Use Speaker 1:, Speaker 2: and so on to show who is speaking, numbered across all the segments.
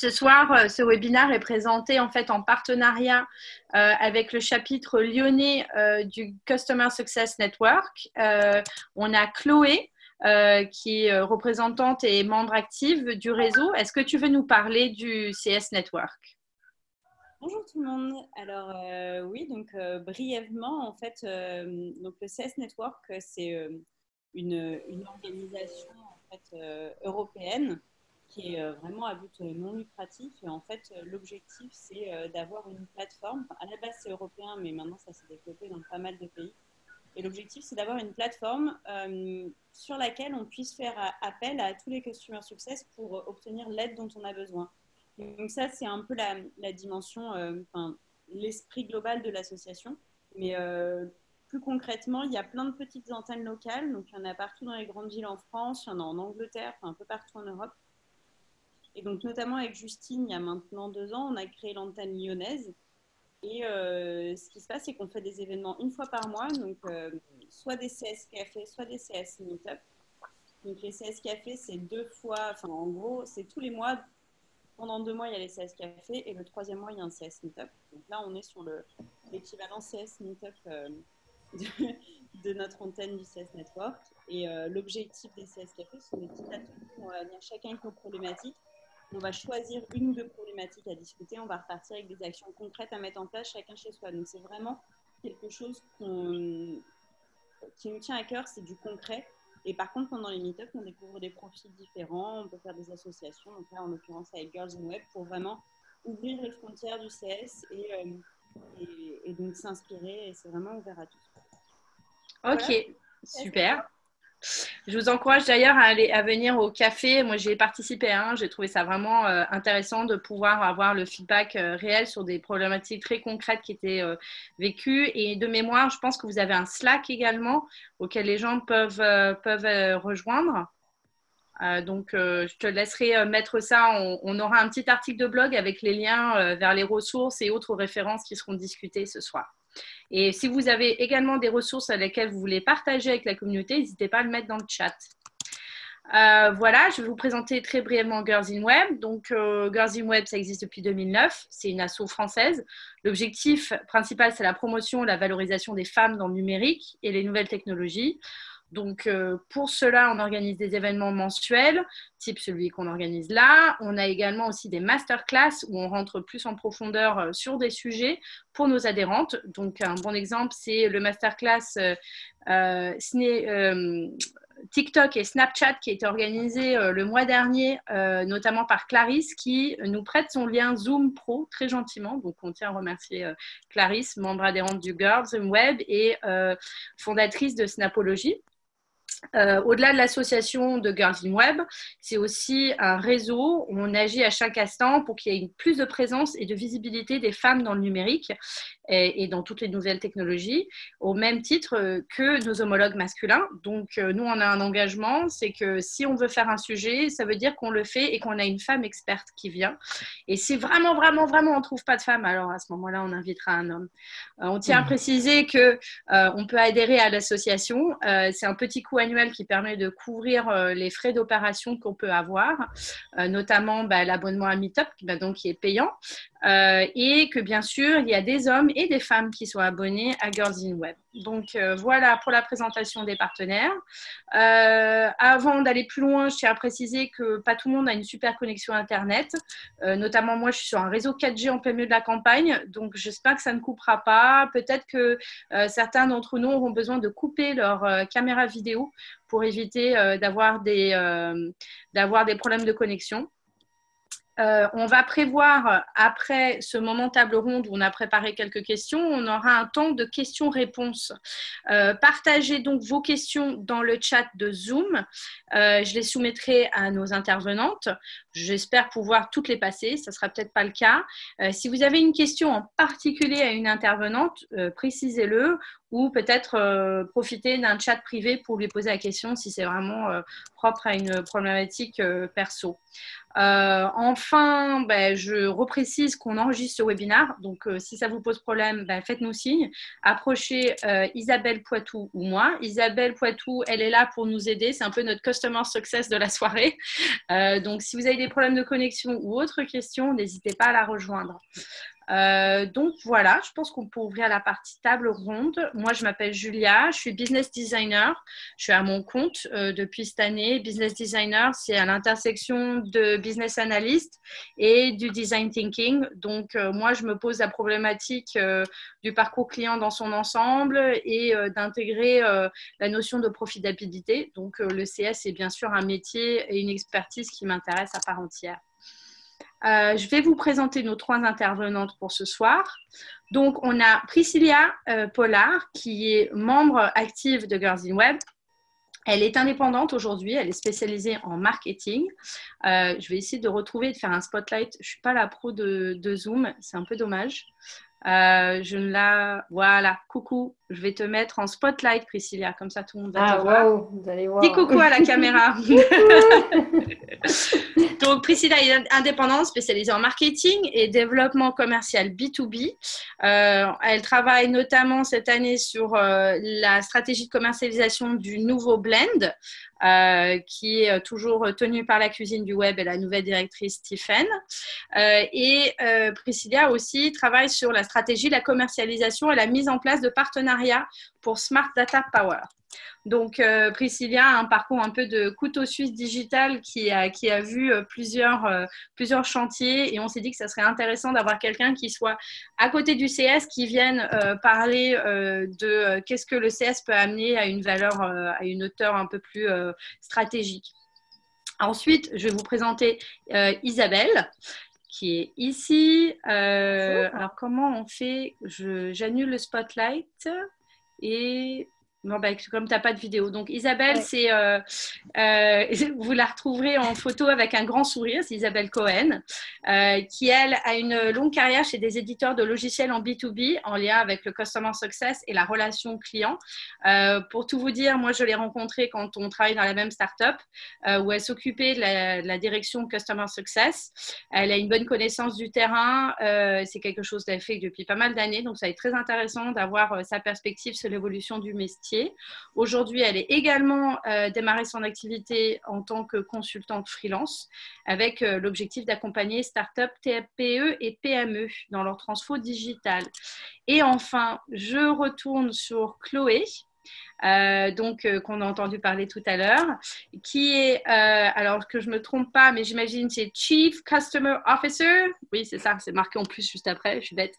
Speaker 1: Ce soir, euh, ce webinaire est présenté en fait en partenariat euh, avec le chapitre lyonnais euh, du Customer Success Network. on a Chloé qui est représentante et membre active du réseau. Est-ce que tu veux nous parler du CS Network?
Speaker 2: Bonjour tout le monde. Alors oui, donc brièvement, en fait, le CS Network, c'est une, organisation européenne qui est euh, vraiment à but euh, non lucratif. Et en fait, euh, l'objectif, c'est d'avoir une plateforme. à la base, c'est européen, mais maintenant, ça s'est développé dans pas mal de pays. Et l'objectif, c'est d'avoir une plateforme sur laquelle on puisse faire appel à tous les customer success pour obtenir l'aide dont on a besoin. Donc ça, c'est un peu la, dimension, l'esprit global de l'association. Mais plus concrètement, il y a plein de petites antennes locales. Donc il y en a partout dans les grandes villes en France, il y en a en Angleterre, enfin, un peu partout en Europe. Et donc, notamment avec Justine, il y a maintenant deux ans, on a créé l'antenne lyonnaise. Et euh, ce qui se passe, c'est qu'on fait des événements une fois par mois, donc euh, soit des CS Café, soit des CS Meetup. Donc les CS Café, c'est deux fois, enfin en gros, c'est tous les mois. Pendant deux mois, il y a les CS Café et le troisième mois, il y a un CS Meetup. Donc là, on est sur l'équivalent CS Meetup euh, de, notre antenne du CS Network. Et l'objectif des CS Café, ce sont des petits ateliers où on va venir chacun avec nos problématiques on va choisir une ou deux problématiques à discuter, on va repartir avec des actions concrètes à mettre en place chacun chez soi. Donc c'est vraiment quelque chose qui nous tient à cœur, c'est du concret. Et par contre, pendant les meet-ups, on découvre des profils différents, on peut faire des associations, donc là en l'occurrence avec Girls in Web, pour vraiment ouvrir les frontières du CS et, euh, donc s'inspirer. Et c'est vraiment ouvert à tous.
Speaker 1: Ok, super. Je vous encourage d'ailleurs à aller à venir au café. Moi, j'ai participé un. J'ai trouvé ça vraiment euh, intéressant de pouvoir avoir le feedback euh, réel sur des problématiques très concrètes qui étaient euh, vécues. Et de mémoire, je pense que vous avez un Slack également auquel les gens peuvent, peuvent rejoindre. donc, je te laisserai mettre ça. on, aura un petit article de blog avec les liens vers les ressources et autres références qui seront discutées ce soir. Et si vous avez également des ressources à lesquelles vous voulez partager avec la communauté, n'hésitez pas à le mettre dans le chat. Euh, voilà, je vais vous présenter très brièvement Girls in Web. Donc, euh, Girls in Web, ça existe depuis 2009. C'est une asso française. L'objectif principal, c'est la promotion la valorisation des femmes dans le numérique et les nouvelles technologies. Donc, euh, pour cela, on organise des événements mensuels, type celui qu'on organise là. On a également aussi des masterclass où on rentre plus en profondeur euh, sur des sujets pour nos adhérentes. Donc, un bon exemple, c'est le masterclass euh, TikTok et Snapchat qui a été organisé le mois dernier, notamment par Clarisse, qui nous prête son lien Zoom Pro très gentiment. Donc, on tient à remercier Clarisse, membre adhérente du Girls Web et fondatrice de Snapology. Euh, au-delà de l'association de Girls in Web, c'est aussi un réseau où on agit à chaque instant pour qu'il y ait une plus de présence et de visibilité des femmes dans le numérique et, dans toutes les nouvelles technologies, au même titre euh, que nos homologues masculins. Donc, euh, nous, on a un engagement, c'est que si on veut faire un sujet, ça veut dire qu'on le fait et qu'on a une femme experte qui vient. Et si vraiment, vraiment, vraiment, on ne trouve pas de femme, alors à ce moment-là, on invitera un homme. Euh, on tient à mmh. préciser que on peut adhérer à l'association. c'est un petit coût qui permet de couvrir les frais d'opération qu'on peut avoir, notamment bah, l'abonnement à Meetup, bah, donc, qui est payant. Euh, et que bien sûr, il y a des hommes et des femmes qui sont abonnés à Girls in Web. Donc euh, voilà pour la présentation des partenaires. Euh, avant d'aller plus loin, je tiens à préciser que pas tout le monde a une super connexion Internet. notamment moi, je suis sur un réseau 4G en plein milieu de la campagne, donc j'espère que ça ne coupera pas. Peut-être que certains d'entre nous auront besoin de couper leur caméra vidéo pour éviter d'avoir des, des problèmes de connexion. Euh, on va prévoir, euh, après ce moment table ronde où on a préparé quelques questions, on aura un temps de questions-réponses. Euh, partagez donc vos questions dans le chat de Zoom. je les soumettrai à nos intervenantes. J'espère pouvoir toutes les passer. Ce ne sera peut-être pas le cas. si vous avez une question en particulier à une intervenante, précisez-le ou peut-être profitez d'un chat privé pour lui poser la question si c'est vraiment propre à une problématique perso. enfin, enfin, ben, je reprécise qu'on enregistre ce webinaire. Donc, si ça vous pose problème, ben, faites-nous signe. Approchez Isabelle Poitou ou moi. Isabelle Poitou, elle est là pour nous aider. C'est un peu notre customer success de la soirée. donc, si vous avez des problèmes de connexion ou autres questions, n'hésitez pas à la rejoindre. Euh, donc voilà, je pense qu'on peut ouvrir la partie table ronde. Moi, je m'appelle Julia, je suis business designer. Je suis à mon compte euh, depuis cette année. Business designer, c'est à l'intersection de business analyst et du design thinking. Donc euh, moi, je me pose la problématique du parcours client dans son ensemble et d'intégrer la notion de profitabilité. Donc le CS est bien sûr un métier et une expertise qui m'intéresse à part entière. Euh, je vais vous présenter nos trois intervenantes pour ce soir. Donc, on a Priscilla euh, Pollard, qui est membre active de Girls in Web. Elle est indépendante aujourd'hui, elle est spécialisée en marketing. Euh, je vais essayer de retrouver et de faire un spotlight. Je ne suis pas la pro de, de Zoom, c'est un peu dommage. Je ne la. Voilà, coucou, je vais te mettre en spotlight, Priscilla, comme ça tout le monde va
Speaker 3: ah,
Speaker 1: te voir.
Speaker 3: vous allez voir.
Speaker 1: Dis coucou à la caméra. Donc, Priscilla est indépendante, spécialisée en marketing et développement commercial B2B. Euh, elle travaille notamment cette année sur euh, la stratégie de commercialisation du nouveau blend, euh, qui est toujours tenu par la cuisine du web et la nouvelle directrice Stephen. et Priscilla aussi travaille sur la stratégie la commercialisation et la mise en place de partenariats pour Smart Data Power. Donc, euh, Priscilla a un parcours un peu de couteau suisse digital qui a, qui a vu euh, plusieurs, euh, plusieurs chantiers et on s'est dit que ça serait intéressant d'avoir quelqu'un qui soit à côté du CS, qui vienne parler de qu'est-ce que le CS peut amener à une valeur, à une hauteur un peu plus stratégique. Ensuite, je vais vous présenter Isabelle qui est ici. alors, comment on fait? J'annule le spotlight et non, bah, comme tu n'as pas de vidéo. Donc, Isabelle, c'est, euh, euh, vous la retrouverez en photo avec un grand sourire, c'est Isabelle Cohen, euh, qui, elle, a une longue carrière chez des éditeurs de logiciels en B2B, en lien avec le Customer Success et la relation client. pour tout vous dire, moi, je l'ai rencontrée quand on travaille dans la même startup, où elle s'occupait de la, direction Customer Success. Elle a une bonne connaissance du terrain. c'est quelque chose qu'elle fait depuis pas mal d'années, donc ça être très intéressant d'avoir sa perspective sur l'évolution du métier Aujourd'hui, elle est également euh, démarré son activité en tant que consultante freelance avec euh, l'objectif d'accompagner start-up, TPE et PME dans leur transfo digital. Et enfin, je retourne sur Chloé. Euh, donc euh, qu'on a entendu parler tout à l'heure, qui est, euh, alors que je me trompe pas, mais j'imagine c'est Chief Customer Officer, oui c'est ça, c'est marqué en plus juste après, je suis bête,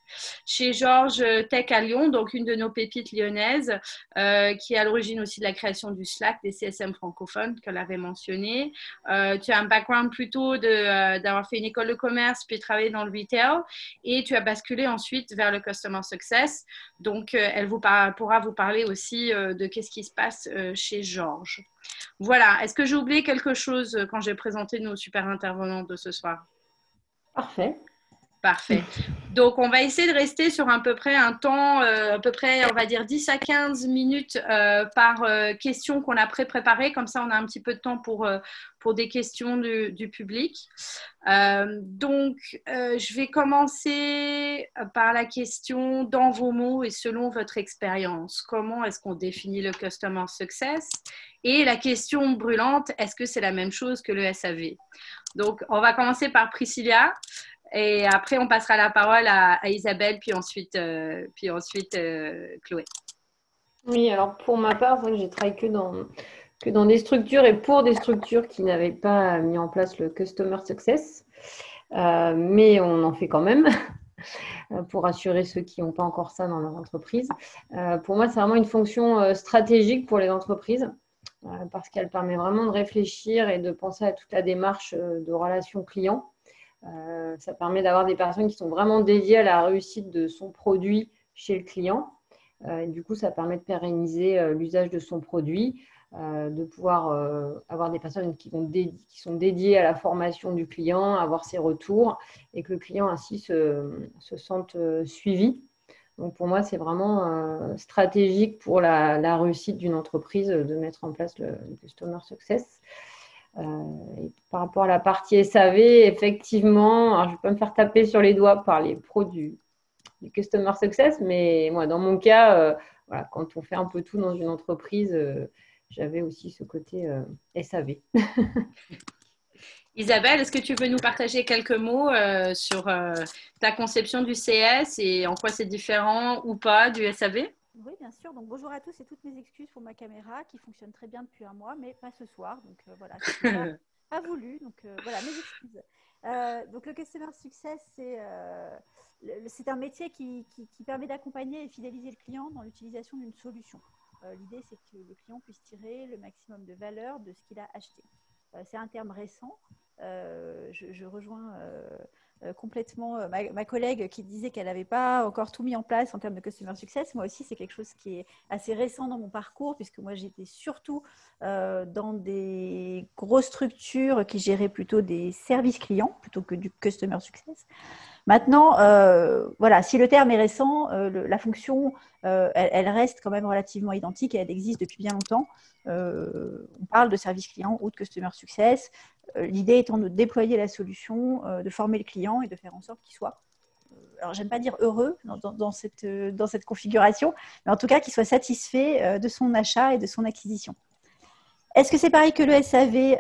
Speaker 1: chez Georges Tech à Lyon, donc une de nos pépites lyonnaises, qui est à l'origine aussi de la création du Slack, des CSM francophones qu'elle avait mentionné. tu as un background plutôt d'avoir fait une école de commerce puis travaillé dans le retail, et tu as basculé ensuite vers le Customer Success. Donc elle vous pourra vous parler aussi de qu'est-ce qui se passe euh, chez Georges. Voilà, est-ce que j'ai oublié quelque chose euh, quand j'ai présenté nos super intervenants de ce soir?
Speaker 3: Parfait.
Speaker 1: Parfait. Donc, on va essayer de rester sur à peu près un temps, euh, à peu près, on va dire 10 à 15 minutes par question qu'on a pré-préparée. Comme ça, on a un petit peu de temps pour, pour des questions du, public. donc, je vais commencer par la question dans vos mots et selon votre expérience. Comment est-ce qu'on définit le Customer Success? Et la question brûlante, est-ce que c'est la même chose que le SAV Donc, on va commencer par Priscilla. Et après, on passera la parole à, Isabelle, puis ensuite, euh, puis ensuite euh, Chloé.
Speaker 3: Oui, alors pour ma part, j'ai travaillé que dans, que dans des structures et pour des structures qui n'avaient pas mis en place le Customer Success. Euh, mais on en fait quand même pour assurer ceux qui n'ont pas encore ça dans leur entreprise. pour moi, c'est vraiment une fonction stratégique pour les entreprises parce qu'elle permet vraiment de réfléchir et de penser à toute la démarche de relation client euh, ça permet d'avoir des personnes qui sont vraiment dédiées à la réussite de son produit chez le client. Euh, du coup, ça permet de pérenniser euh, l'usage de son produit, de pouvoir avoir des personnes qui, sont dédiées à la formation du client, avoir ses retours et que le client ainsi se, se sente suivi. Donc pour moi, c'est vraiment stratégique pour la, réussite d'une entreprise de mettre en place le Customer Success. Par rapport à la partie SAV, effectivement, je ne vais pas me faire taper sur les doigts par les pros du, Customer Success, mais moi, dans mon cas, voilà, quand on fait un peu tout dans une entreprise, j'avais aussi ce côté SAV.
Speaker 1: Isabelle, est-ce que tu peux nous partager quelques mots euh, sur euh, ta conception du CS et en quoi c'est différent ou pas du SAV
Speaker 4: Oui, bien sûr. Donc, bonjour à tous et toutes mes excuses pour ma caméra qui fonctionne très bien depuis un mois, mais pas ce soir. Donc, euh, voilà, pas, pas, voulu. Donc, voilà, mes excuses. donc, le Customer Success, c'est un métier qui, qui permet d'accompagner et fidéliser le client dans l'utilisation d'une solution. L'idée, c'est que le client puisse tirer le maximum de valeur de ce qu'il a acheté. c'est un terme récent. Euh, je, rejoins euh, euh, complètement ma, collègue qui disait qu'elle n'avait pas encore tout mis en place en termes de customer success. Moi aussi, c'est quelque chose qui est assez récent dans mon parcours, puisque moi, j'étais surtout dans des grosses structures qui géraient plutôt des services clients plutôt que du customer success. Maintenant, voilà, si le terme est récent, la fonction, elle, elle, reste quand même relativement identique et elle existe depuis bien longtemps. on parle de service client ou de customer success. Euh, l'idée étant de déployer la solution, euh, de former le client et de faire en sorte qu'il soit, euh, alors j'aime pas dire heureux dans, cette, dans cette configuration, mais en tout cas qu'il soit satisfait de son achat et de son acquisition. Est-ce que c'est pareil que le SAV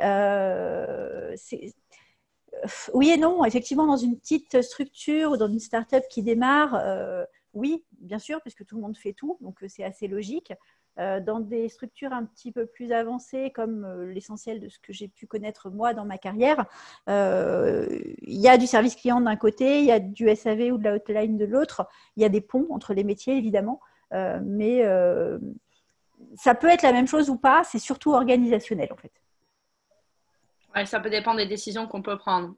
Speaker 4: Oui et non. Effectivement, dans une petite structure ou dans une start-up qui démarre, oui, bien sûr, puisque tout le monde fait tout, donc c'est assez logique. Euh, dans des structures un petit peu plus avancées, comme euh, l'essentiel de ce que j'ai pu connaître moi dans ma carrière, euh, il y a du service client d'un côté, il y a du SAV ou de la hotline de l'autre, il y a des ponts entre les métiers évidemment, mais ça peut être la même chose ou pas, c'est surtout organisationnel en fait
Speaker 1: ça peut dépendre des décisions qu'on peut prendre.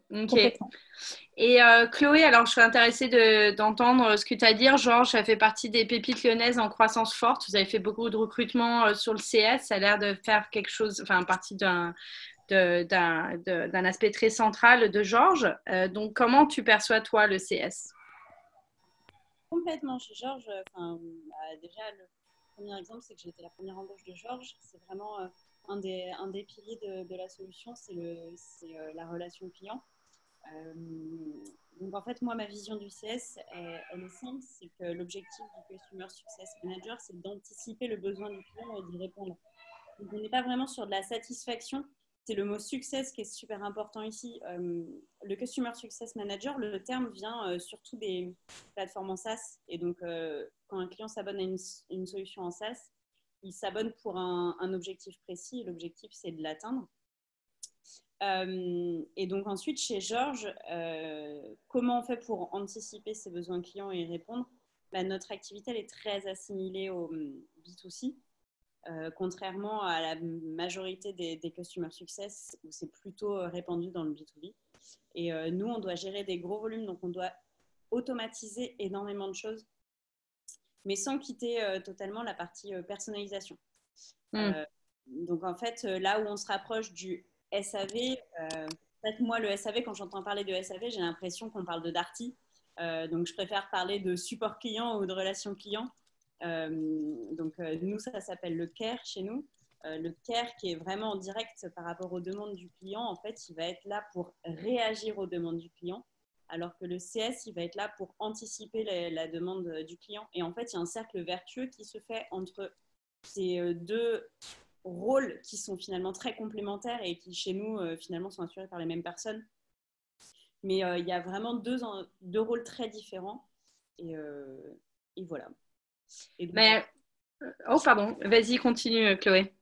Speaker 1: Et euh, Chloé, alors je suis intéressée d'entendre ce que tu as à dire. Georges, ça fait partie des pépites lyonnaises en croissance forte. Vous avez fait beaucoup de recrutement euh, sur le CS. Ça a l'air de faire quelque chose, enfin, partie d'un d'un aspect très central de Georges. Euh, donc, comment tu perçois, toi, le CS
Speaker 2: Complètement. Chez Georges, bah, déjà, le premier exemple, c'est que j'ai été la première embauche de Georges. C'est vraiment un des, un des piliers de, la solution, c'est euh, la relation client. Euh, donc en fait, moi, ma vision du CS, elle, est simple, c'est que l'objectif du Customer Success Manager, c'est d'anticiper le besoin du client et d'y répondre. Donc on n'est pas vraiment sur de la satisfaction, c'est le mot success qui est super important ici. Euh, le Customer Success Manager, le terme vient surtout des plateformes en SaaS. Et donc, quand un client s'abonne à une, solution en SaaS, il s'abonne pour un, objectif précis l'objectif, c'est de l'atteindre. Euh, et donc ensuite, chez Georges, euh, comment on fait pour anticiper ses besoins clients et y répondre? Bah, Notre activité, elle est très assimilée au hum, B2C, euh, contrairement à la majorité des, des Customer Success, où c'est plutôt répandu dans le B2B. Et nous, on doit gérer des gros volumes, donc on doit automatiser énormément de choses mais sans quitter euh, totalement la partie euh, personnalisation. Hmm. Euh, donc en fait, là où on se rapproche du SAV, peut-être moi le SAV, quand j'entends parler de SAV, j'ai l'impression qu'on parle de Darty. donc je préfère parler de support client ou de relation client. donc nous, ça s'appelle le CARE chez nous. le CARE qui est vraiment en direct par rapport aux demandes du client, en fait, il va être là pour réagir aux demandes du client alors que le CS, il va être là pour anticiper la, demande du client. Et en fait, il y a un cercle vertueux qui se fait entre ces euh, deux rôles qui sont finalement très complémentaires et qui, chez nous, euh, finalement, sont assurés par les mêmes personnes. Mais euh, il y a vraiment deux, deux rôles très différents. Et, voilà.
Speaker 1: Mais... Oh, pardon. Vas-y, continue, Chloé.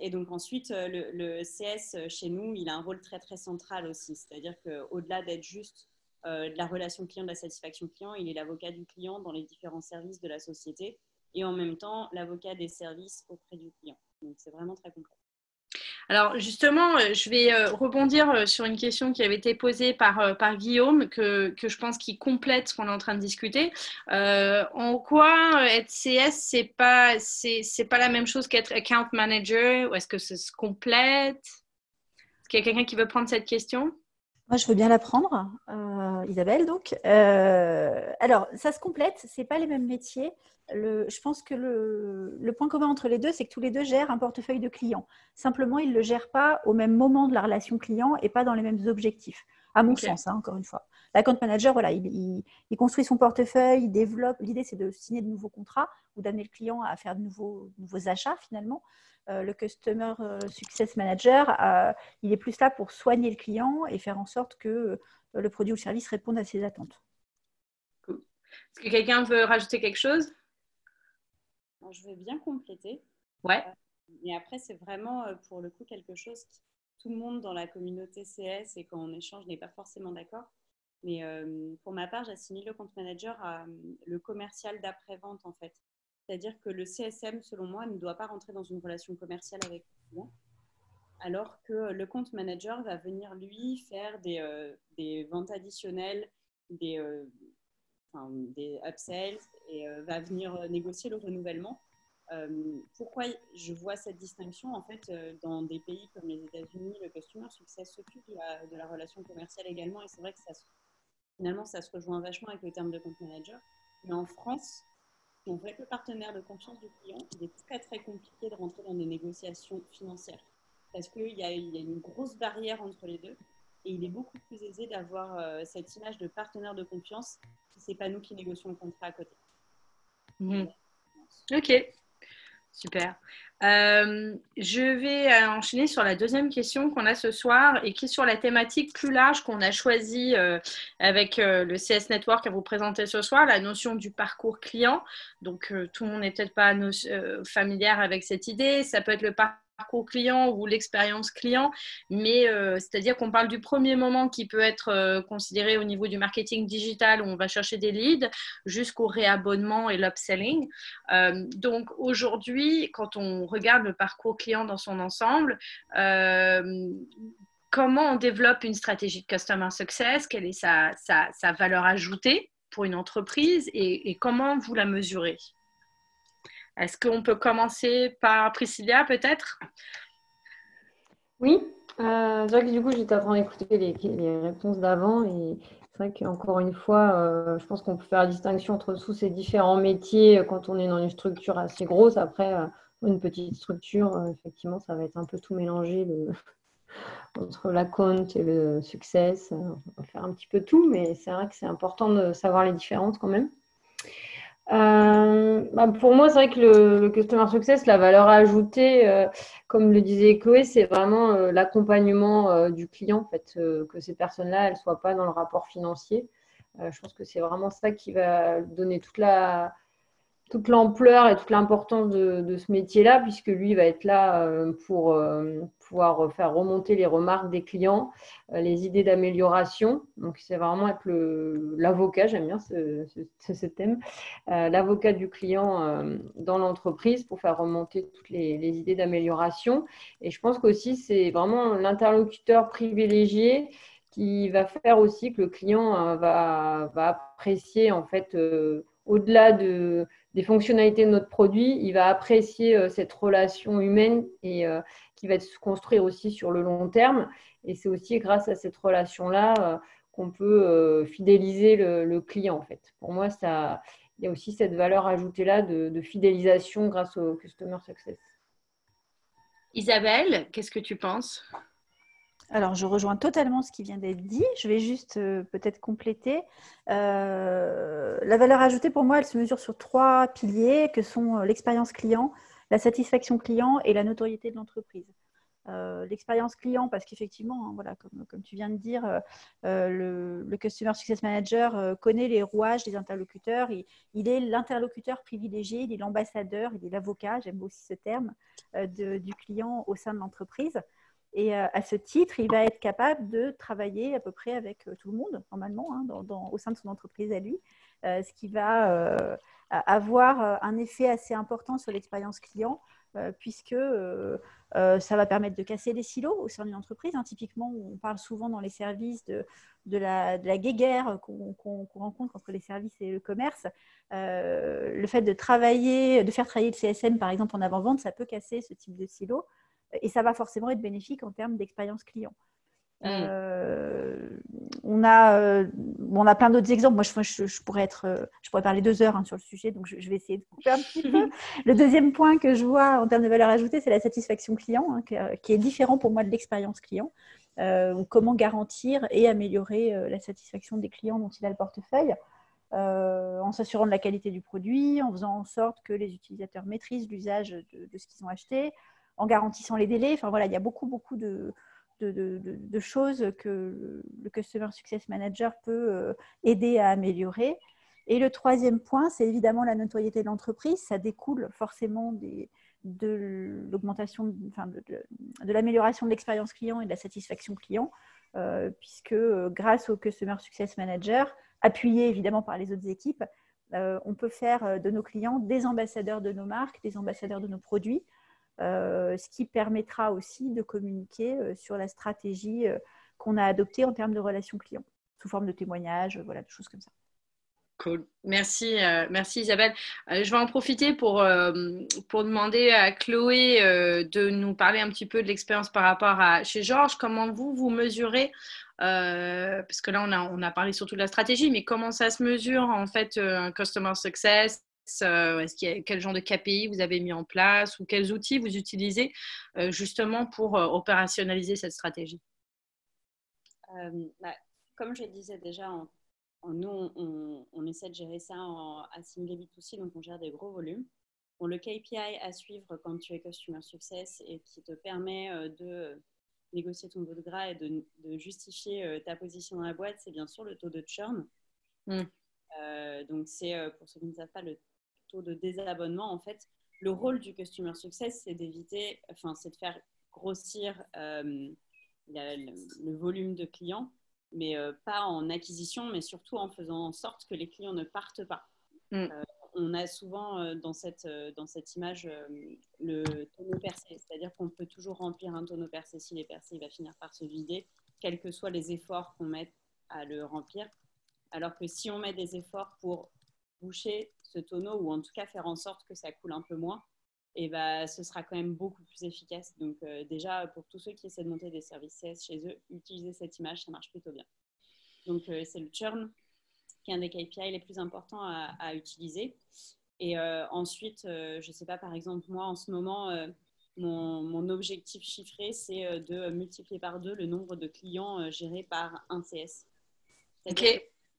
Speaker 2: Et, donc ensuite, le, le, CS chez nous, il a un rôle très très central aussi. C'est-à-dire qu'au-delà d'être juste euh, de la relation client, de la satisfaction client. Il est l'avocat du client dans les différents services de la société et en même temps l'avocat des services auprès du client. Donc c'est vraiment très complet.
Speaker 1: Alors justement, euh, je vais euh, rebondir sur une question qui avait été posée par, par Guillaume, que, que je pense qui complète ce qu'on est en train de discuter. en quoi être CS, c'est pas, c'est, pas la même chose qu'être account manager? Ou est-ce que ça se complète? Est-ce qu'il y a quelqu'un qui veut prendre cette question?
Speaker 4: Moi, je veux bien l'apprendre. Euh, Isabelle. Donc, alors, ça se complète. C'est pas les mêmes métiers. je pense que le, point commun entre les deux, c'est que tous les deux gèrent un portefeuille de clients. Simplement, ils ne le gèrent pas au même moment de la relation client et pas dans les mêmes objectifs, à mon sens, hein, encore une fois. L'account manager, voilà, il, construit son portefeuille, il développe. L'idée, c'est de signer de nouveaux contrats ou d'amener le client à faire de nouveaux, nouveaux achats finalement. Euh, le Customer euh, Success Manager, euh, il est plus là pour soigner le client et faire en sorte que le produit ou le service réponde à ses attentes.
Speaker 1: Est-ce que quelqu'un veut rajouter quelque chose?
Speaker 2: Je veux bien compléter.
Speaker 1: Ouais.
Speaker 2: Et après, c'est vraiment pour le coup quelque chose que tout le monde dans la communauté CS et quand on échange n'est pas forcément d'accord. Mais pour ma part, j'assimile le compte manager à le commercial d'après-vente en fait. C'est-à-dire que le CSM, selon moi, ne doit pas rentrer dans une relation commerciale avec le client, alors que le compte manager va venir, lui, faire des, euh, des ventes additionnelles, des, euh, des upsells, et euh, va venir négocier le renouvellement. pourquoi je vois cette distinction En fait, dans des pays comme les États-Unis, le customer success s'occupe de de la, relation commerciale également, et c'est vrai que finalement, ça se rejoint vachement avec le terme de compte manager. Mais en France, donc, avec le partenaire de confiance du client, il est très très compliqué de rentrer dans des négociations financières. Parce qu'il y, a une grosse barrière entre les deux. Et il est beaucoup plus aisé d'avoir euh, cette image de partenaire de confiance. Si ce n'est pas nous qui négocions le contrat à côté.
Speaker 1: Mhm. Ok, Super. Euh, je vais euh, enchaîner sur la deuxième question qu'on a ce soir et qui est sur la thématique plus large qu'on a choisie euh, avec le CS Network à vous présenter ce soir, la notion du parcours client. Donc, tout le monde n'est peut-être pas familière avec cette idée. Ça peut être le parcours parcours client ou l'expérience client, mais euh, c'est-à-dire qu'on parle du premier moment qui peut être euh, considéré au niveau du marketing digital où on va chercher des leads jusqu'au réabonnement et l'upselling. Euh, donc aujourd'hui, quand on regarde le parcours client dans son ensemble, comment on développe une stratégie de customer success, quelle est sa, sa, valeur ajoutée pour une entreprise? Et comment vous la mesurez? Est-ce qu'on peut commencer par Priscilla peut-être?
Speaker 3: Oui, euh, c'est vrai que du coup j'étais en train d'écouter les, réponses d'avant et c'est vrai qu'encore une fois, euh, je pense qu'on peut faire la distinction entre tous ces différents métiers quand on est dans une structure assez grosse. Après, euh, une petite structure, effectivement, ça va être un peu tout mélangé entre la compte et le success. On va faire un petit peu tout, mais c'est vrai que c'est important de savoir les différences quand même. Euh, bah, pour moi, c'est vrai que le, Customer Success, la valeur ajoutée, euh, comme le disait Chloé, c'est vraiment euh, l'accompagnement du client, en fait, que ces personnes-là, elles soient pas dans le rapport financier. je pense que c'est vraiment ça qui va donner toute la, toute l'ampleur et toute l'importance de, ce métier-là, puisque lui va être là euh, pour euh, pouvoir faire remonter les remarques des clients, euh, les idées d'amélioration. Donc, c'est vraiment être l'avocat, j'aime bien ce, thème, l'avocat du client dans l'entreprise pour faire remonter toutes les, idées d'amélioration. Et je pense qu'aussi, c'est vraiment l'interlocuteur privilégié qui va faire aussi que le client va apprécier en fait au-delà de, des fonctionnalités de notre produit, il va apprécier euh, cette relation humaine et euh, qui va se construire aussi sur le long terme. Et c'est aussi grâce à cette relation-là euh, qu'on peut fidéliser le, client, en fait. Pour moi, ça, il y a aussi cette valeur ajoutée-là de fidélisation grâce au Customer Success.
Speaker 1: Isabelle, qu'est-ce que tu penses?
Speaker 4: Alors, je rejoins totalement ce qui vient d'être dit. Je vais juste euh, peut-être compléter. Euh, la valeur ajoutée, pour moi, elle se mesure sur trois piliers que sont euh, l'expérience client, la satisfaction client et la notoriété de l'entreprise. l'expérience client, parce qu'effectivement, hein, comme, tu viens de dire, le, Customer Success Manager connaît les rouages des interlocuteurs. Il est l'interlocuteur privilégié, il est l'ambassadeur, il est l'avocat, j'aime aussi ce terme, du client au sein de l'entreprise. Et euh, à ce titre, il va être capable de travailler à peu près avec euh, tout le monde, normalement, hein, au sein de son entreprise à lui, euh, ce qui va avoir un effet assez important sur l'expérience client, puisque ça va permettre de casser les silos au sein d'une entreprise. Hein. Typiquement, on parle souvent dans les services de, la, de guéguerre qu'on rencontre entre les services et le commerce. le fait de travailler, de faire travailler le CSM, par exemple, en avant-vente, ça peut casser ce type de silo et ça va forcément être bénéfique en termes d'expérience client. Mm. Euh, on a, euh, on a plein d'autres exemples. Moi, je, je, pourrais être, je pourrais parler deux heures hein, sur le sujet, donc je, vais essayer de couper un petit peu. Le deuxième point que je vois en termes de valeur ajoutée, c'est la satisfaction client, hein, qui, est différent pour moi de l'expérience client. comment garantir et améliorer la satisfaction des clients dont il a le portefeuille en s'assurant de la qualité du produit, en faisant en sorte que les utilisateurs maîtrisent l'usage de, de, ce qu'ils ont acheté, en garantissant les délais. Enfin voilà, il y a beaucoup, beaucoup de, de, choses que le Customer Success Manager peut euh, aider à améliorer. Et le troisième point, c'est évidemment la notoriété de l'entreprise. Ça découle forcément de l'augmentation, enfin de, l'amélioration de l'expérience client et de la satisfaction client, euh, puisque euh, grâce au Customer Success Manager, appuyé évidemment par les autres équipes, on peut faire de nos clients des ambassadeurs de nos marques, des ambassadeurs de nos produits, ce qui permettra aussi de communiquer euh, sur la stratégie euh, qu'on a adoptée en termes de relations clients, sous forme de témoignages, voilà, de choses comme ça.
Speaker 1: Cool. Merci, merci Isabelle. je vais en profiter pour, pour demander à Chloé de nous parler un petit peu de l'expérience par rapport à chez Georges. Comment vous, vous mesurez, parce que là on a, on a parlé surtout de la stratégie, mais comment ça se mesure en fait un Customer Success euh, quel genre de KPI vous avez mis en place ou quels outils vous utilisez euh, justement pour euh, opérationnaliser cette stratégie?
Speaker 2: Bah, Comme je le disais déjà, nous, on, essaie de gérer ça en, à single aussi, donc on gère des gros volumes. le KPI à suivre quand tu es Customer Success et qui te permet de négocier ton bout de gras et de, justifier ta position dans la boîte, c'est bien sûr le taux de churn. Mmh. donc, c'est pour ceux qui ne savent pas, le taux de désabonnement, en fait, le rôle du customer success, c'est d'éviter, enfin, c'est de faire grossir euh, le, volume de clients, mais euh, pas en acquisition, mais surtout en faisant en sorte que les clients ne partent pas. Mm. Euh, on a souvent dans, cette, dans cette image le tonneau percé, c'est-à-dire qu'on peut toujours remplir un tonneau percé. S'il est percé, il va finir par se vider, quels que soient les efforts qu'on met à le remplir. Alors que si on met des efforts pour boucher ce tonneau ou en tout cas faire en sorte que ça coule un peu moins, et bah, ce sera quand même beaucoup plus efficace. Donc euh, déjà, pour tous ceux qui essaient de monter des services CS chez eux, utiliser cette image, ça marche plutôt bien. Donc euh, c'est le churn qui est un des KPI les plus importants à, utiliser. Et euh, ensuite, je ne sais pas, par exemple, moi en ce moment, mon, objectif chiffré, c'est de multiplier par deux le nombre de clients gérés par un CS.
Speaker 1: Ok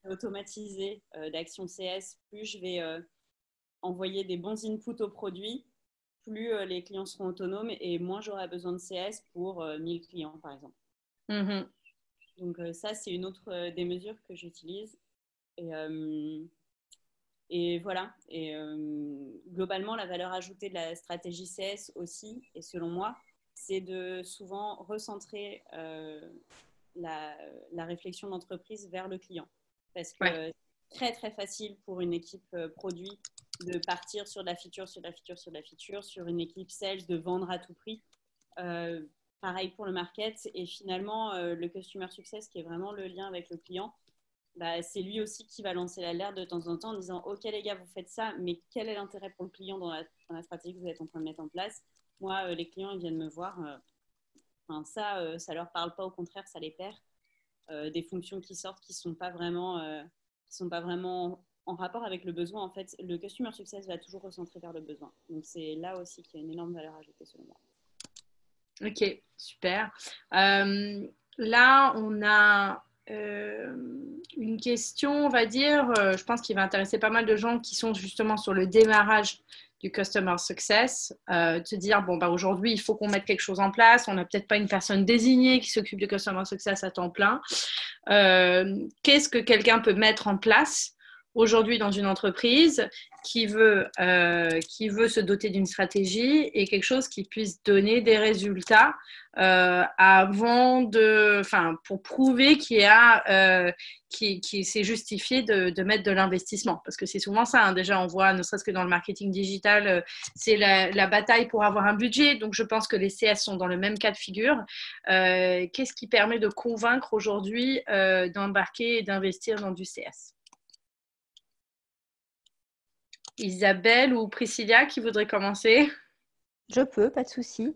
Speaker 2: automatiser euh, d'actions CS, plus je vais euh, envoyer des bons inputs au produit, plus euh, les clients seront autonomes et moins j'aurai besoin de CS pour 1000 clients, par exemple. Mm-hmm. Donc ça, c'est une autre des mesures que j'utilise. Et, et, voilà. Et globalement, la valeur ajoutée de la stratégie CS aussi, et selon moi, c'est de souvent recentrer la, la, réflexion d'entreprise vers le client parce que c'est très très facile pour une équipe euh, produit de partir sur de la feature, sur de la feature, sur de la feature, sur une équipe sales de vendre à tout prix. Euh, pareil pour le market et finalement euh, le customer success qui est vraiment le lien avec le client, bah, c'est lui aussi qui va lancer l'alerte de temps en temps en disant ok les gars vous faites ça mais quel est l'intérêt pour le client dans la, dans la, stratégie que vous êtes en train de mettre en place? Moi les clients ils viennent me voir, enfin, ça ça leur parle pas au contraire ça les perd. Euh, des fonctions qui sortent qui sont pas vraiment, euh, sont pas vraiment en rapport avec le besoin. En fait, le customer success va toujours recentrer vers le besoin. Donc c'est là aussi qu'il y a une énorme valeur ajoutée selon moi.
Speaker 1: Ok, super. Euh, là, on a une question, on va dire, je pense qu'il va intéresser pas mal de gens qui sont justement sur le démarrage du customer success, euh, te dire bon bah aujourd'hui il faut qu'on mette quelque chose en place, on n'a peut-être pas une personne désignée qui s'occupe du customer success à temps plein. Euh, qu'est-ce que quelqu'un peut mettre en place aujourd'hui dans une entreprise qui veut, euh, qui veut se doter d'une stratégie et quelque chose qui puisse donner des résultats euh, avant de, enfin, pour prouver qu'il a, euh, justifié de, mettre de l'investissement. Parce que c'est souvent ça. Hein. déjà, on voit, ne serait-ce que dans le marketing digital, c'est la, bataille pour avoir un budget. Donc, je pense que les CS sont dans le même cas de figure. Qu'est-ce qui permet de convaincre aujourd'hui d'embarquer et d'investir dans du CS Isabelle ou Priscilla qui voudrait commencer?
Speaker 4: Je peux, pas de souci.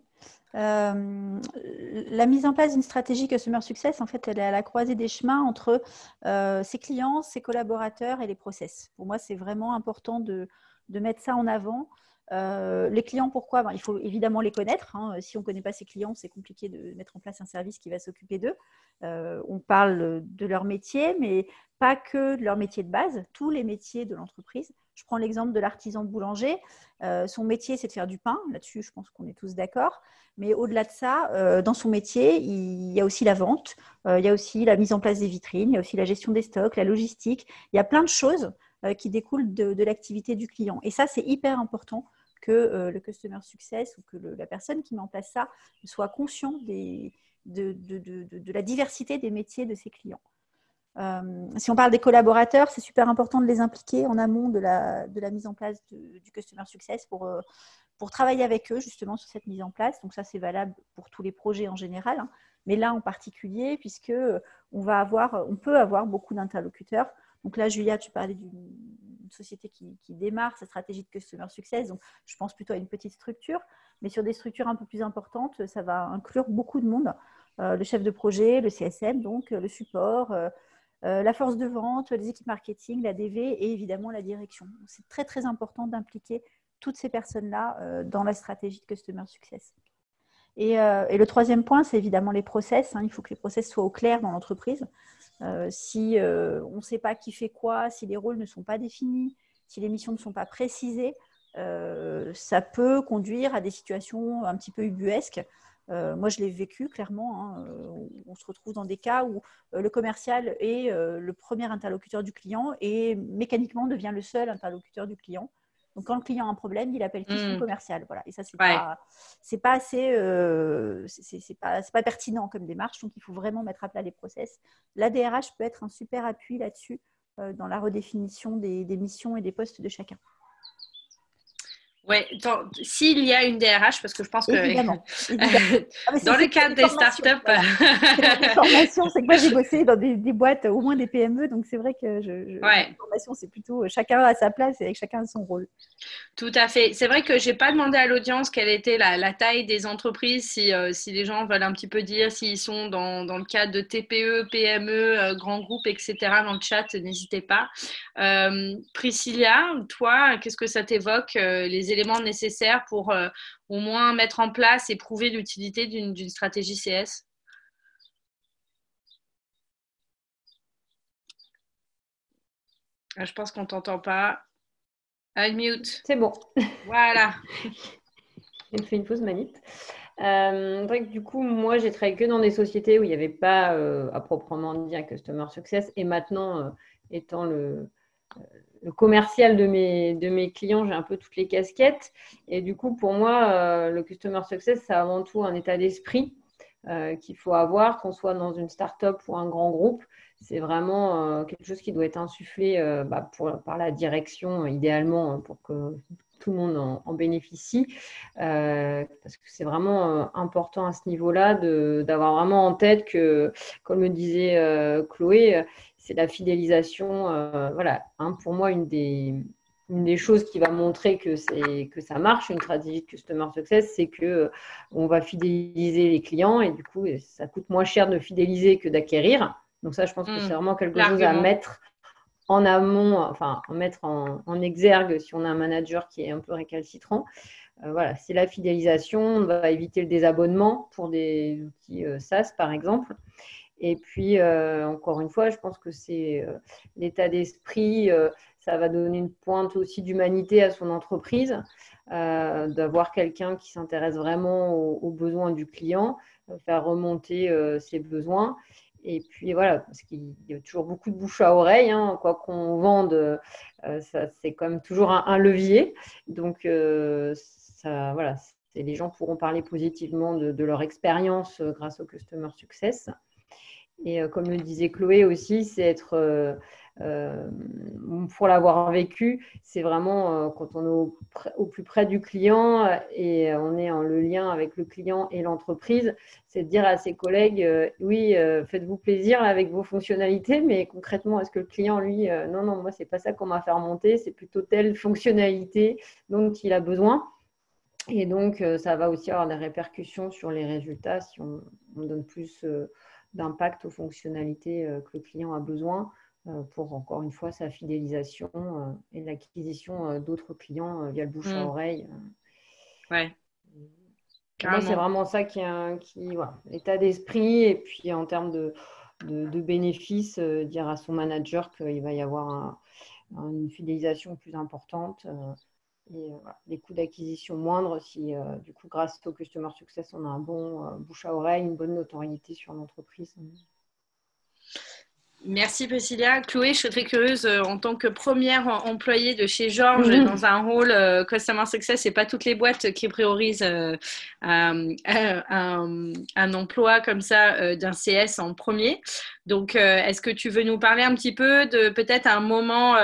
Speaker 4: euh, la mise en place d'une stratégie Customer Success, en fait, elle est à la croisée des chemins entre euh, ses clients, ses collaborateurs et les process. Pour moi, c'est vraiment important de, mettre ça en avant. Euh, les clients, pourquoi? Ben, Il faut évidemment les connaître. Hein. Si on ne connaît pas ses clients, c'est compliqué de mettre en place un service qui va s'occuper d'eux. on parle de leur métier, mais pas que de leur métier de base, tous les métiers de l'entreprise. Je prends l'exemple de l'artisan boulanger. Euh, son métier, c'est de faire du pain. Là-dessus, je pense qu'on est tous d'accord. Mais au-delà de ça, euh, dans son métier, il y a aussi la vente, euh, il y a aussi la mise en place des vitrines, il y a aussi la gestion des stocks, la logistique. Il y a plein de choses qui découlent de, l'activité du client. Et ça, c'est hyper important que le customer success ou que la personne qui met en place ça soit conscient de, la diversité des métiers de ses clients. Euh, si on parle des collaborateurs, c'est super important de les impliquer en amont de la, mise en place du Customer Success pour, euh, pour travailler avec eux justement sur cette mise en place. Donc ça, c'est valable pour tous les projets en général, hein. mais là en particulier, puisque euh, on, va avoir, on peut avoir beaucoup d'interlocuteurs. Donc là, Julia, tu parlais d'une société qui, démarre sa stratégie de Customer Success. Donc je pense plutôt à une petite structure, mais sur des structures un peu plus importantes, ça va inclure beaucoup de monde. le chef de projet, le CSM, donc le support, la force de vente, les équipes marketing, la DV et évidemment la direction. C'est très très important d'impliquer toutes ces personnes-là euh, dans la stratégie de Customer Success. Et, euh, le troisième point, c'est évidemment les process. Hein. Il faut que les process soient au clair dans l'entreprise. si on ne sait pas qui fait quoi, si les rôles ne sont pas définis, si les missions ne sont pas précisées, ça peut conduire à des situations un petit peu ubuesques euh, moi, je l'ai vécu clairement. Hein, euh, on se retrouve dans des cas où euh, le commercial est le premier interlocuteur du client et mécaniquement devient le seul interlocuteur du client. Donc, quand le client a un problème, il appelle qui son mmh. commercial. Voilà. Et ça, c'est pas, pas assez, c'est pas, pas, pertinent comme démarche. Donc, il faut vraiment mettre à plat les process. La DRH peut être un super appui là-dessus dans la redéfinition des missions et des postes de chacun.
Speaker 1: Oui, s'il y a une DRH, parce que je pense que ah, dans le cadre des startups.
Speaker 4: formation, c'est que moi j'ai bossé dans des, boîtes, au moins des PME, donc c'est vrai que je, la formation, c'est plutôt chacun à sa place et avec chacun son rôle.
Speaker 1: Tout à fait. C'est vrai que je n'ai pas demandé à l'audience quelle était la, taille des entreprises, si, euh, si, les gens veulent un petit peu dire s'ils sont dans, dans, le cadre de TPE, PME, euh, grands groupes, etc. Dans le chat, n'hésitez pas. Euh, Priscilla, toi, qu'est-ce que ça t'évoque les éléments nécessaires pour euh, au moins mettre en place et prouver l'utilité d'une stratégie CS ah, Je pense qu'on ne t'entend pas. Unmute.
Speaker 3: C'est bon.
Speaker 1: Voilà.
Speaker 3: J'ai fait une fausse manip. Euh, du coup, moi, j'ai travaillé que dans des sociétés où il n'y avait pas euh, à proprement dire un customer success. Et maintenant, étant le, le commercial de mes, de mes clients, j'ai un peu toutes les casquettes. Et du coup, pour moi, euh, le Customer Success, c'est avant tout un état d'esprit euh, qu'il faut avoir, qu'on soit dans une start-up ou un grand groupe. C'est vraiment euh, quelque chose qui doit être insufflé bah, par la direction, idéalement, pour que tout le monde en bénéficie. parce que c'est vraiment important à ce niveau-là d'avoir vraiment en tête que, comme le disait Chloé, c'est la fidélisation. Euh, voilà, hein, pour moi, une des, une des choses qui va montrer que, que ça marche, une stratégie de customer success, c'est que euh, on va fidéliser les clients et du coup, ça coûte moins cher de fidéliser que d'acquérir. Donc ça, je pense que c'est hmm. vraiment quelque chose à mettre en amont, enfin, en mettre en, exergue si on a un manager qui est un peu récalcitrant. Euh, voilà, c'est la fidélisation. On va éviter le désabonnement pour des outils SaaS, par exemple. Et puis, euh, encore une fois, je pense que c'est euh, l'état d'esprit, euh, ça va donner une pointe aussi d'humanité à son entreprise, d'avoir quelqu'un qui s'intéresse vraiment aux, besoins du client, faire remonter ses besoins. Et puis voilà, parce qu'il y a toujours beaucoup de bouche à oreille, hein, quoi qu'on vende, c'est quand même toujours un, levier. Donc, ça, voilà, les gens pourront parler positivement de leur expérience grâce au Customer Success. Et euh, comme le disait Chloé aussi, c'est être, euh, euh, pour l'avoir vécu, c'est vraiment quand on est au, plus près du client et on est en le lien avec le client et l'entreprise, c'est de dire à ses collègues, oui, faites-vous plaisir avec vos fonctionnalités, mais concrètement, est-ce que le client, lui, non, non, moi, c'est pas ça qu'on m'a fait remonter, c'est plutôt telle fonctionnalité dont il a besoin. Et donc, ça va aussi avoir des répercussions sur les résultats si on, donne plus d'impact aux fonctionnalités euh, que le client a besoin pour, encore une fois, sa fidélisation et l'acquisition d'autres clients via le bouche à mm. oreille.
Speaker 1: Ouais.
Speaker 3: Moi, c'est vraiment ça qui est qui, voilà, l'état d'esprit et puis en termes de, de, bénéfices, dire à son manager qu'il va y avoir une fidélisation plus importante et euh, des coûts d'acquisition moindres si, euh, du coup, grâce au Customer Success, on a un bon euh, bouche à oreille, une bonne notoriété sur l'entreprise.
Speaker 1: Merci Cecilia. Chloé, je suis très curieuse en tant que première employée de chez Georges mhm. dans un rôle Customer Success, et pas toutes les boîtes qui priorisent un, un, emploi comme ça d'un CS en premier. Donc, est-ce que tu veux nous parler un petit peu de peut-être un moment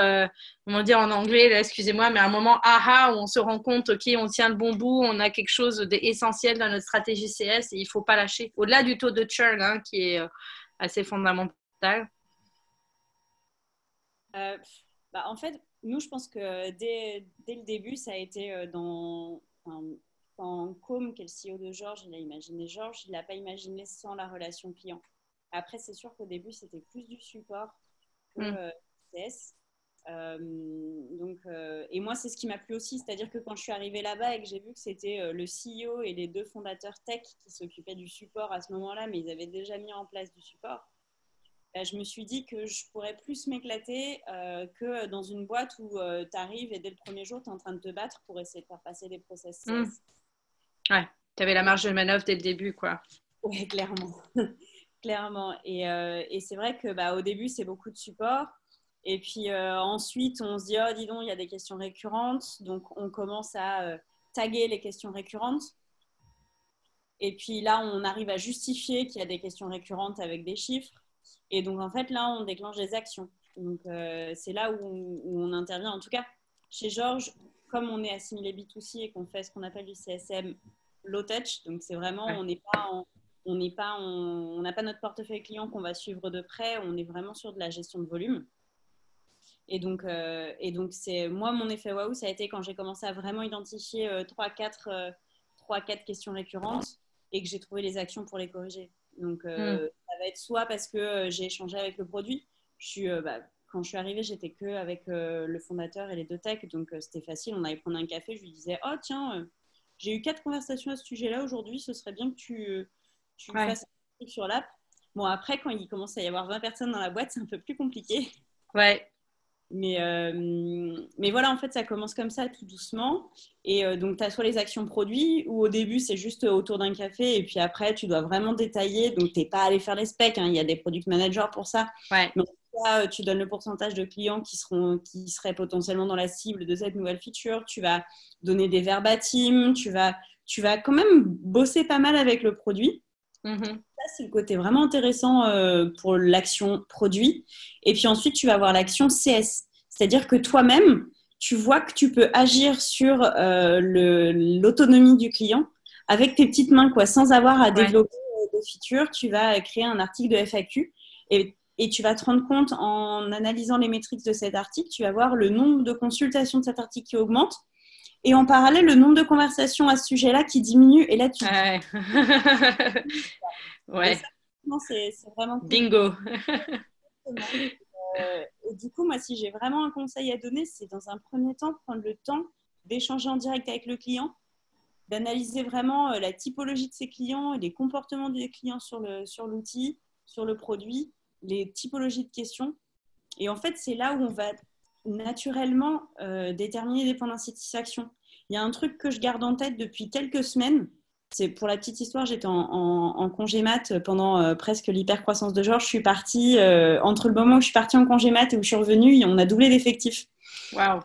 Speaker 1: comment dire en anglais, excusez-moi, mais un moment aha où on se rend compte, ok, on tient le bon bout, on a quelque chose d'essentiel dans notre stratégie CS et il ne faut pas lâcher. Au-delà du taux de churn hein, qui est euh, assez fondamental.
Speaker 2: Euh, bah, en fait, nous, je pense que dès, dès le début, ça a été euh, dans. quand Com, qui est le CEO de Georges, il a imaginé Georges, il n'a pas imaginé sans la relation client. Après, c'est sûr qu'au début, c'était plus du support que mm. CS. Euh, donc, euh, et moi, c'est ce qui m'a plu aussi, c'est-à-dire que quand je suis arrivée là-bas et que j'ai vu que c'était euh, le CEO et les deux fondateurs tech qui s'occupaient du support à ce moment-là, mais ils avaient déjà mis en place du support, je me suis dit que je pourrais plus m'éclater que dans une boîte où tu arrives et dès le premier jour, tu es en train de te battre pour essayer de faire passer des process.
Speaker 1: Mmh. Ouais, tu avais la marge de manœuvre dès le début, quoi.
Speaker 2: Oui, clairement. clairement. Et, et c'est vrai que bah, au début, c'est beaucoup de support. Et puis euh, ensuite, on se dit, oh, dis donc, il y a des questions récurrentes. Donc, on commence à euh, taguer les questions récurrentes. Et puis là, on arrive à justifier qu'il y a des questions récurrentes avec des chiffres. Et donc, en fait, là, on déclenche des actions. Donc, euh, c'est là où, on intervient. En tout cas, chez Georges, comme on est assimilé B2C et qu'on fait ce qu'on appelle du CSM low touch, donc c'est vraiment, on n'est pas on n'est pas, on n'a pas notre portefeuille client qu'on va suivre de près. On est vraiment sur de la gestion de volume. Et donc, euh, et donc c'est moi mon effet waouh, ça a été quand j'ai commencé à vraiment identifier euh, trois, euh, quatre questions récurrentes et que j'ai trouvé les actions pour les corriger. Donc, hmm. Va être soit parce que j'ai échangé avec le produit. Je suis, bah, quand je suis arrivée, j'étais que avec le fondateur et les deux techs, donc c'était facile. On allait prendre un café. Je lui disais, oh tiens, j'ai eu quatre conversations à ce sujet-là aujourd'hui. Ce serait bien que tu, tu fasses un truc sur l'app. Bon, après, quand il commence à y avoir 20 personnes dans la boîte, c'est un peu plus compliqué.
Speaker 1: Ouais,
Speaker 2: mais, euh, mais voilà, en fait, ça commence comme ça, tout doucement. Et euh, donc, tu as soit les actions produits, ou au début, c'est juste autour d'un café, et puis après, tu dois vraiment détailler. Donc, tu n'es pas allé faire les specs, hein. il y a des product managers pour ça.
Speaker 1: Ouais.
Speaker 2: Donc, là, tu donnes le pourcentage de clients qui, seront, qui seraient potentiellement dans la cible de cette nouvelle feature. Tu vas donner des verbatim, tu vas, tu vas quand même bosser pas mal avec le produit. Mm-hmm. Ça, c'est le côté vraiment intéressant euh, pour l'action produit. Et puis ensuite, tu vas avoir l'action CS. C'est-à-dire que toi-même, tu vois que tu peux agir sur euh, l'autonomie du client avec tes petites mains, quoi, sans avoir à développer euh, des features. Tu vas créer un article de FAQ et, et, tu vas te rendre compte en analysant les métriques de cet article, tu vas voir le nombre de consultations de cet article qui augmente et en parallèle, le nombre de conversations à ce sujet-là qui diminue. Et là, tu.
Speaker 1: Ouais. ouais.
Speaker 2: C'est vraiment.
Speaker 1: Bingo.
Speaker 2: Euh, et du coup, moi, si j'ai vraiment un conseil à donner, c'est dans un premier temps prendre le temps d'échanger en direct avec le client, d'analyser vraiment euh, la typologie de ses clients et les comportements des clients sur l'outil, sur, sur le produit, les typologies de questions. Et en fait, c'est là où on va naturellement euh, déterminer des points d'insatisfaction. Il y a un truc que je garde en tête depuis quelques semaines. C'est pour la petite histoire, j'étais en, congé mat pendant euh, presque l'hypercroissance de Georges. Je suis partie, euh, entre le moment où je suis partie en congé mat et où je suis revenue, on a doublé l'effectif.
Speaker 1: Waouh!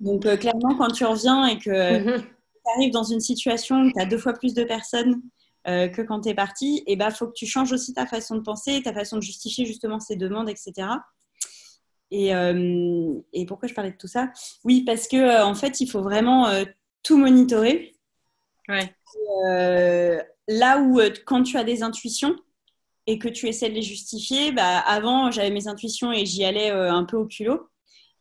Speaker 2: Donc, clairement, quand tu reviens et que mhm. tu arrives dans une situation où tu as deux fois plus de personnes que quand tu es parti, il eh ben, faut que tu changes aussi ta façon de penser, ta façon de justifier justement ces demandes, etc. Euh, et, pourquoi je parlais de tout ça? Oui, parce que euh, en fait, il faut vraiment euh, tout monitorer. là où quand tu as des intuitions et que tu essaies de les justifier, bah, avant j'avais mes intuitions et j'y allais un peu au culot.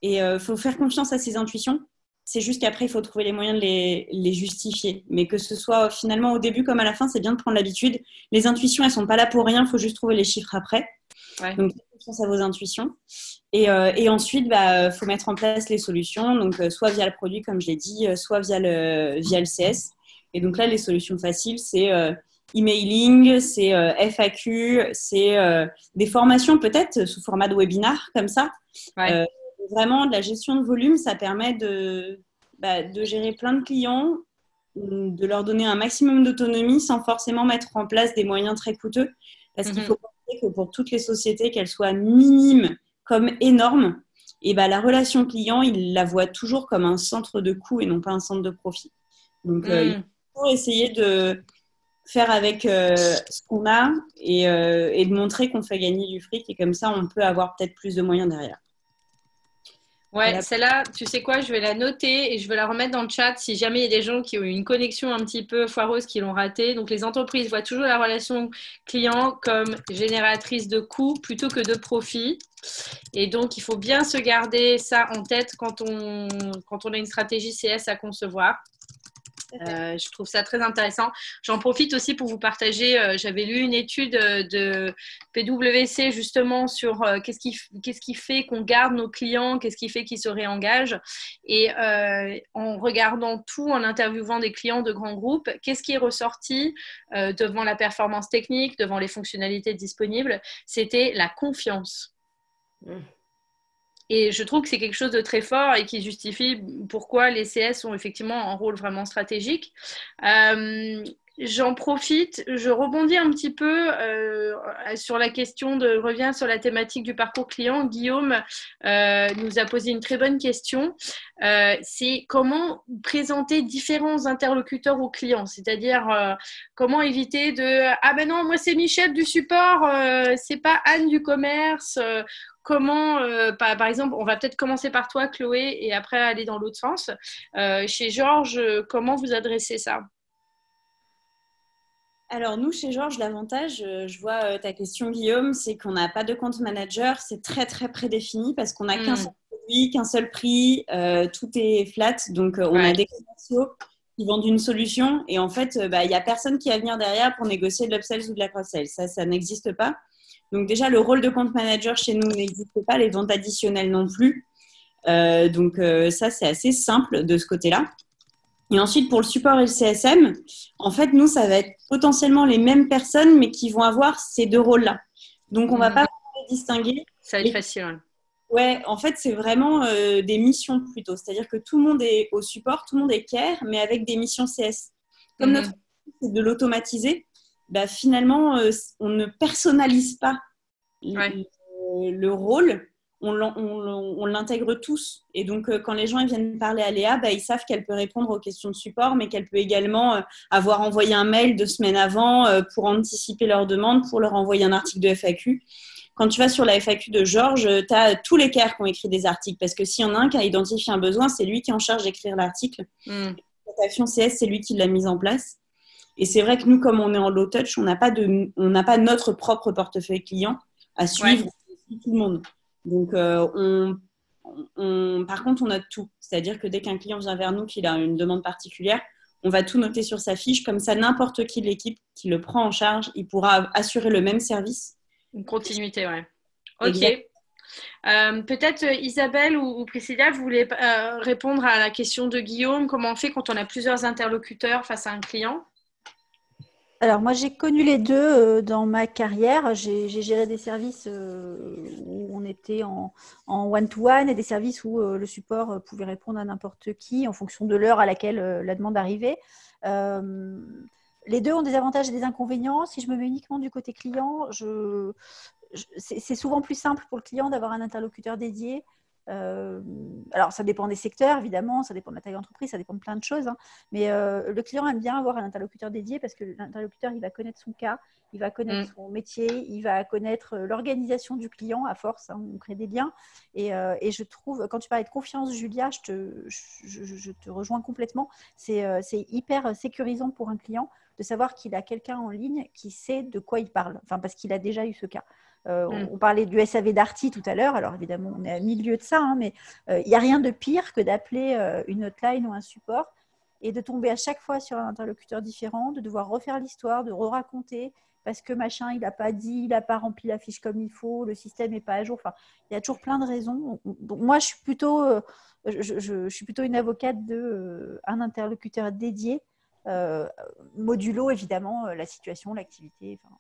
Speaker 2: Et il faut faire confiance à ces intuitions. C'est juste qu'après, il faut trouver les moyens de les, les, justifier. Mais que ce soit finalement au début comme à la fin, c'est bien de prendre l'habitude. Les intuitions, elles sont pas là pour rien. Il faut juste trouver les chiffres après. Ouais. Donc, confiance à vos intuitions. Et, euh, et ensuite, il bah, faut mettre en place les solutions. Donc, euh, soit via le produit, comme je l'ai dit, euh, soit via le, via le CS. Et donc là, les solutions faciles, c'est euh, emailing, c'est euh, FAQ, c'est euh, des formations peut-être sous format de webinar comme ça. Ouais vraiment, de la gestion de volume, ça permet de, bah, de gérer plein de clients, de leur donner un maximum d'autonomie sans forcément mettre en place des moyens très coûteux. Parce qu'il mhm. faut que pour toutes les sociétés, qu'elles soient minimes comme énormes, et bah, la relation client, il la voit toujours comme un centre de coût et non pas un centre de profit. Donc, euh, il mhm. faut essayer de faire avec euh, ce qu'on a et, euh, et de montrer qu'on fait gagner du fric. Et comme ça, on peut avoir peut-être plus de moyens derrière.
Speaker 1: Ouais, celle-là, tu sais quoi, je vais la noter et je vais la remettre dans le chat si jamais il y a des gens qui ont eu une connexion un petit peu foireuse qui l'ont ratée. Donc, les entreprises voient toujours la relation client comme génératrice de coûts plutôt que de profit. Et donc, il faut bien se garder ça en tête quand on, quand on a une stratégie CS à concevoir. Euh, je trouve ça très intéressant. J'en profite aussi pour vous partager. Euh, j'avais lu une étude euh, de PwC justement sur qu'est-ce qui, qu'est-ce qui fait qu'on garde nos clients, qu'est-ce qui fait qu'ils se réengagent. Et en regardant tout, en interviewant des clients de grands groupes, qu'est-ce qui est ressorti devant la performance technique, devant les fonctionnalités disponibles? C'était la confiance. Mmh. Et je trouve que c'est quelque chose de très fort et qui justifie pourquoi les CS ont effectivement un rôle vraiment stratégique. Euh, J'en profite, je rebondis un petit peu euh, sur la question de, reviens sur la thématique du parcours client. Guillaume euh, nous a posé une très bonne question. C'est comment présenter différents interlocuteurs aux clients, c'est-à-dire comment éviter de ah ben non moi c'est Michel du support, c'est pas Anne du commerce. Comment, par, par, exemple, on va peut-être commencer par toi, Chloé, et après aller dans l'autre sens. chez Georges, comment vous adressez ça?
Speaker 2: Alors nous, chez Georges, l'avantage, euh, je vois euh, ta question Guillaume, c'est qu'on n'a pas de compte manager, c'est très très prédéfini parce qu'on n'a qu'un hmm. seul produit, qu'un seul prix, euh, tout est flat, donc on a des commerciaux qui vendent une solution et en fait, bah, il n'y a personne qui va venir derrière pour négocier de l'upsell ou de la cross-sell, ça, ça n'existe pas. Donc déjà, le rôle de compte manager chez nous n'existe pas, les ventes additionnelles non plus. donc ça, c'est assez simple de ce côté-là. Et ensuite, pour le support et le CSM, en fait, nous, ça va être potentiellement les mêmes personnes, mais qui vont avoir ces deux rôles-là. Donc, on ne va mhm. pas les distinguer.
Speaker 1: Ça va être facile.
Speaker 2: Ouais. en fait, c'est vraiment euh, des missions plutôt. C'est-à-dire que tout le monde est au support, tout le monde est care, mais avec des missions CS. Comme mhm. notre c'est de l'automatiser, bah, finalement, euh, on ne personnalise pas le, rôle, on, l'intègre tous. Et donc, euh, quand les gens viennent parler à Léa, bah, ils savent qu'elle peut répondre aux questions de support, mais qu'elle peut également euh, avoir envoyé un mail deux semaines avant euh, pour anticiper leurs demandes, pour leur envoyer un article de FAQ. Quand tu vas sur la FAQ de Georges, tu as tous les CARE qui ont écrit des articles, parce que s'il y en a un qui a identifié un besoin, c'est lui qui est en charge d'écrire l'article. Mm. Cette action CS, c'est lui qui l'a mise en place. Et c'est vrai que nous, comme on est en low touch, on n'a pas, de, on n'a pas notre propre portefeuille client à suivre tout le monde. Donc, euh, on, par contre, on note tout. C'est-à-dire que dès qu'un client vient vers nous, qu'il a une demande particulière, on va tout noter sur sa fiche. Comme ça, n'importe qui de l'équipe qui le prend en charge, il pourra assurer le même service.
Speaker 1: Une continuité, ouais. Ok. Euh, peut-être euh, Isabelle ou, Priscilla, vous voulez répondre à la question de Guillaume, comment on fait quand on a plusieurs interlocuteurs face à un client?
Speaker 4: Alors moi j'ai connu les deux euh, dans ma carrière. J'ai géré des services euh, où on était en one-to-one et des services où euh, le support pouvait répondre à n'importe qui en fonction de l'heure à laquelle la demande arrivait. les deux ont des avantages et des inconvénients. Si je me mets uniquement du côté client, c'est souvent plus simple pour le client d'avoir un interlocuteur dédié euh, alors, ça dépend des secteurs, évidemment, ça dépend de la taille d'entreprise, ça dépend de plein de choses. Hein. mais euh, le client aime bien avoir un interlocuteur dédié parce que l'interlocuteur, il va connaître son cas, il va connaître mm. son métier, il va connaître euh, l'organisation du client à force. Hein, on crée des liens. Et, et, je trouve, quand tu parlais de confiance, Julia, je te, je, te rejoins complètement. C'est hyper sécurisant pour un client de savoir qu'il a quelqu'un en ligne qui sait de quoi il parle, enfin, parce qu'il a déjà eu ce cas. Mm. on, parlait du SAV Darty tout à l'heure. Alors évidemment, on est à milieu de ça, hein, mais il n'y a rien de pire que d'appeler une hotline ou un support et de tomber à chaque fois sur un interlocuteur différent, de devoir refaire l'histoire, de re-raconter parce que machin, il n'a pas dit, il n'a pas rempli la fiche comme il faut, le système n'est pas à jour. Enfin, il y a toujours plein de raisons. Donc, moi, je suis plutôt, euh, je, suis plutôt une avocate de euh, un interlocuteur dédié, euh, modulo évidemment la situation, l'activité. Enfin,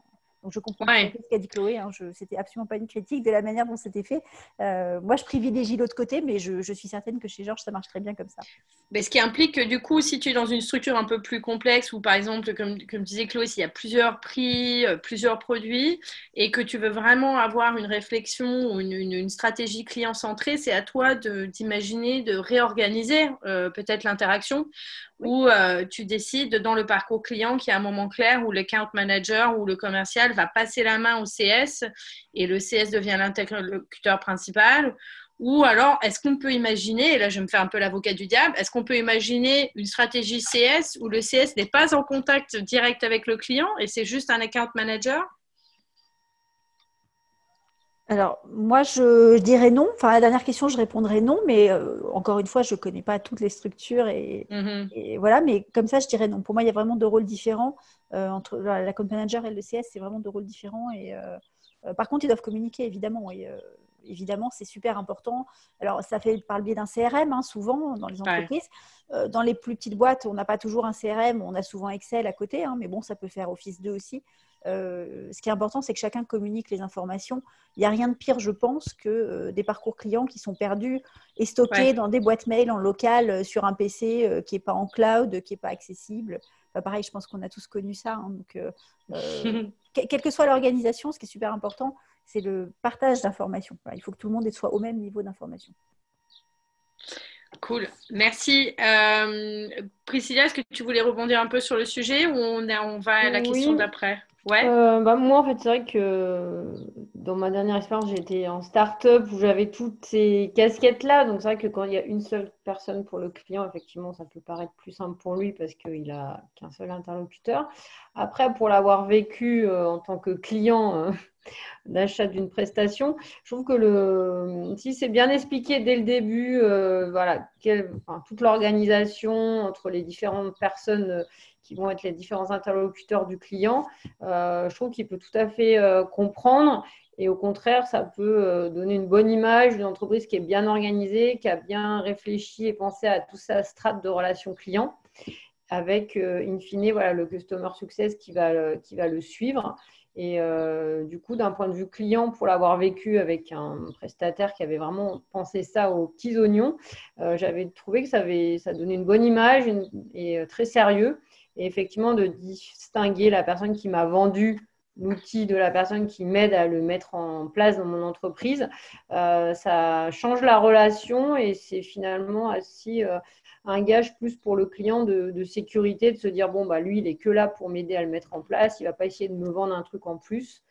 Speaker 4: donc je comprends ce qu'a dit Chloé. Hein. C'était absolument pas une critique de la manière dont c'était fait. Euh, moi, je privilégie l'autre côté, mais je, suis certaine que chez Georges, ça marche très bien comme ça.
Speaker 1: Mais ce qui implique que du coup, si tu es dans une structure un peu plus complexe, ou par exemple, comme, comme disait Chloé, s'il y a plusieurs prix, euh, plusieurs produits, et que tu veux vraiment avoir une réflexion ou une, stratégie client centrée, c'est à toi d'imaginer, de, réorganiser euh, peut-être l'interaction où euh, tu décides dans le parcours client qu'il y a un moment clair où le manager ou le commercial va passer la main au CS et le CS devient l'interlocuteur principal. Ou alors, est-ce qu'on peut imaginer, et là je me fais un peu l'avocat du diable, est-ce qu'on peut imaginer une stratégie CS où le CS n'est pas en contact direct avec le client et c'est juste un account manager?
Speaker 4: Alors, moi, je, dirais non. Enfin, la dernière question, je répondrais non, mais euh, encore une fois, je ne connais pas toutes les structures mm-hmm. et, voilà. Mais comme ça, je dirais non. Pour moi, il y a vraiment deux rôles différents euh, entre la, compte manager et le CS. C'est vraiment deux rôles différents. Et euh, par contre, ils doivent communiquer, évidemment. évidemment, c'est super important. Alors, ça fait par le biais d'un CRM, hein, souvent dans les entreprises. dans les plus petites boîtes, on n'a pas toujours un CRM, on a souvent Excel à côté, hein, mais bon, ça peut faire Office 2 aussi. Euh, ce qui est important, c'est que chacun communique les informations. Il n'y a rien de pire, je pense, que euh, des parcours clients qui sont perdus et stockés dans des boîtes mail en local euh, sur un PC qui n'est pas en cloud, qui n'est pas accessible. pareil, je pense qu'on a tous connu ça. Hein. donc, quelle que soit l'organisation, ce qui est super important, c'est le partage d'informations. il faut que tout le monde soit au même niveau d'information.
Speaker 1: Cool, merci. Priscilla, est-ce que tu voulais rebondir un peu sur le sujet ou on, on va à la question d'après?
Speaker 3: Ouais. Euh, bah, moi, en fait, c'est vrai que dans ma dernière expérience, j'étais en start-up où j'avais toutes ces casquettes-là. Donc, c'est vrai que quand il y a une seule personne pour le client, effectivement, ça peut paraître plus simple pour lui parce qu'il a qu'un seul interlocuteur. Après, pour l'avoir vécu euh, en tant que client euh, d'achat d'une prestation, je trouve que le, si c'est bien expliqué dès le début, voilà, toute l'organisation entre les différentes personnes qui vont être les différents interlocuteurs du client, euh, je trouve qu'il peut tout à fait euh, comprendre. Et au contraire, ça peut euh, donner une bonne image d'une entreprise qui est bien organisée, qui a bien réfléchi et pensé à tout sa strate de relations clients, avec, in fine, voilà, le customer success qui va, qui va le suivre. Et du coup, d'un point de vue client, pour l'avoir vécu avec un prestataire qui avait vraiment pensé ça aux petits oignons, j'avais trouvé que ça, avait, ça donnait une bonne image et très sérieux. Et effectivement de distinguer la personne qui m'a vendu l'outil de la personne qui m'aide à le mettre en place dans mon entreprise, euh, ça change la relation et c'est finalement aussi euh, un gage plus pour le client de, sécurité, de se dire, bon, bah, lui, il est que là pour m'aider à le mettre en place, il va pas essayer de me vendre un truc en plus.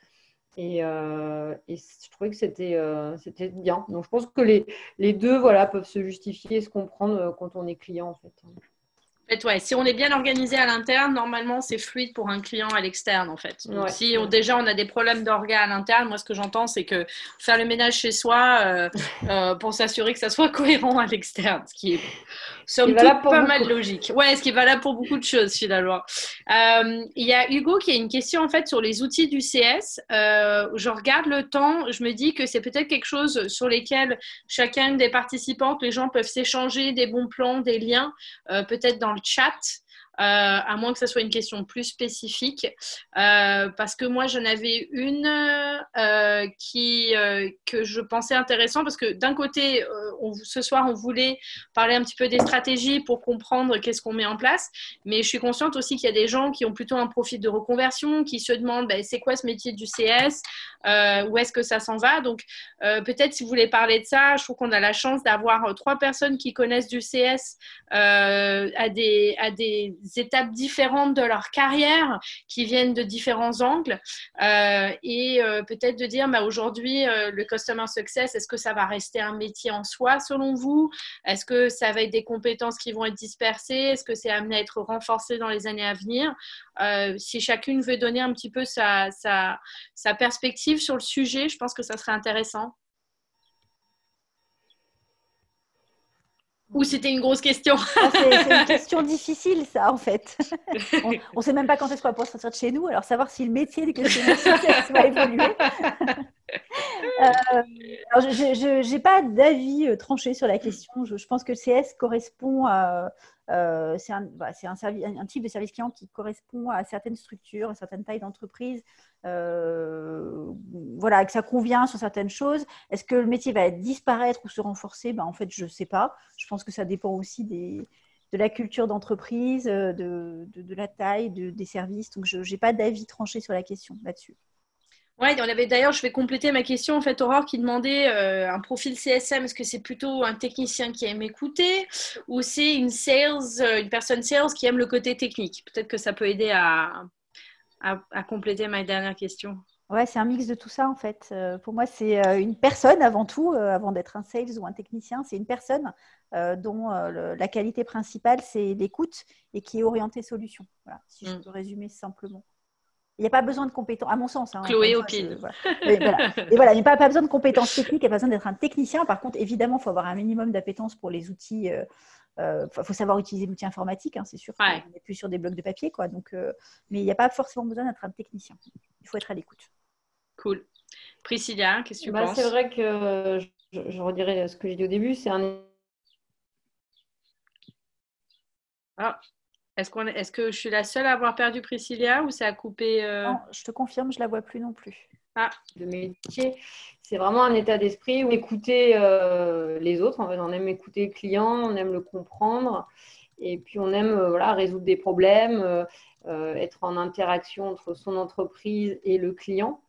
Speaker 3: Et, euh, je trouvais que c'était c'était bien. Donc, je pense que les, les deux voilà, peuvent se justifier et se comprendre quand on est client, en fait
Speaker 1: ouais, si on est bien organisé à l'interne, normalement, c'est fluide pour un client à l'externe, en fait. Donc, si déjà on a des problèmes d'orgas à l'interne, moi, ce que j'entends, c'est que faire le ménage chez soi euh, euh, pour s'assurer que ça soit cohérent à l'externe, ce qui est somme toute pas mal logique. Ouais, ce qui est valable pour beaucoup de choses, finalement. Euh, il y a Hugo qui a une question, en fait, sur les outils du CS. je regarde le temps, je me dis que c'est peut-être quelque chose sur lesquels chacun des participantes, les gens peuvent s'échanger des bons plans, des liens, peut-être dans chat. Euh, à moins que ce soit une question plus spécifique, euh, parce que moi j'en avais une euh, qui que je pensais intéressant parce que d'un côté, ce soir on voulait parler un petit peu des stratégies pour comprendre qu'est-ce qu'on met en place, mais je suis consciente aussi qu'il y a des gens qui ont plutôt un profil de reconversion, qui se demandent ben, c'est quoi ce métier du CS, où est-ce que ça s'en va? Donc peut-être si vous voulez parler de ça, je trouve qu'on a la chance d'avoir trois personnes qui connaissent du CS à des à des étapes différentes de leur carrière qui viennent de différents angles euh, et euh, peut-être de dire bah, aujourd'hui le customer success, est-ce que ça va rester un métier en soi selon vous? Est-ce que ça va être des compétences qui vont être dispersées? Est-ce que c'est amené à être renforcé dans les années à venir? Si chacune veut donner un petit peu sa, sa, sa perspective sur le sujet, je pense que ça serait intéressant. Ou c'était une grosse question
Speaker 4: C'est une question difficile, ça, en fait. On ne sait même pas quand est-ce qu'on va pouvoir sortir de chez nous, alors savoir si le métier du questionnaire va évoluer. euh, je n'ai pas d'avis euh, tranché sur la question. Je, je, pense que le CS correspond à, euh, c'est un, bah, un, type de service client qui correspond à certaines structures, à certaines tailles d'entreprise, euh, voilà, que ça convient sur certaines choses. Est-ce que le métier va disparaître ou se renforcer? Ben, En fait, je ne sais pas. Je pense que ça dépend aussi de la culture d'entreprise, euh, de, la taille des services. Donc, je n'ai pas d'avis tranché sur la question là-dessus.
Speaker 1: Ouais, on avait d'ailleurs, je vais compléter ma question en fait, Aurore qui demandait euh, un profil CSM, est-ce que c'est plutôt un technicien qui aime écouter ou c'est une sales, euh, une personne sales qui aime le côté technique? Peut-être que ça peut aider à, à, compléter ma dernière question.
Speaker 4: Ouais, c'est un mix de tout ça en fait. Euh, pour moi, c'est une personne avant tout, avant d'être un sales ou un technicien, c'est une personne dont la qualité principale c'est l'écoute et qui est orientée solution. Voilà, si je mm. peux résumer simplement. Il n'y a pas besoin de compétences, à mon sens. Hein,
Speaker 1: Chloé au pile.
Speaker 4: Voilà. Et voilà, il n'y a pas, pas, besoin de compétences techniques, il n'y a pas besoin d'être un technicien. Par contre, évidemment, il faut avoir un minimum d'appétence pour les outils. Il euh, euh, faut savoir utiliser l'outil informatique, hein, c'est sûr. On n'est plus sur des blocs de papier. Quoi, donc, euh, mais il n'y a pas forcément besoin d'être un technicien. Il faut être à l'écoute.
Speaker 1: Cool. Priscilla, qu'est-ce que tu
Speaker 3: bah,
Speaker 1: penses?
Speaker 3: C'est vrai que je, je redirais ce que j'ai dit au début. C'est un.
Speaker 1: Ah, est-ce, qu'on, est-ce que je suis la seule à avoir perdu Priscilla ou ça a coupé euh?
Speaker 4: Non, je te confirme, je ne la vois plus non plus.
Speaker 3: Ah. Le métier, c'est vraiment un état d'esprit où écouter euh, les autres. En fait, on aime écouter le client, on aime le comprendre. Et puis, on aime euh, voilà, résoudre des problèmes, être en interaction entre son entreprise et le client.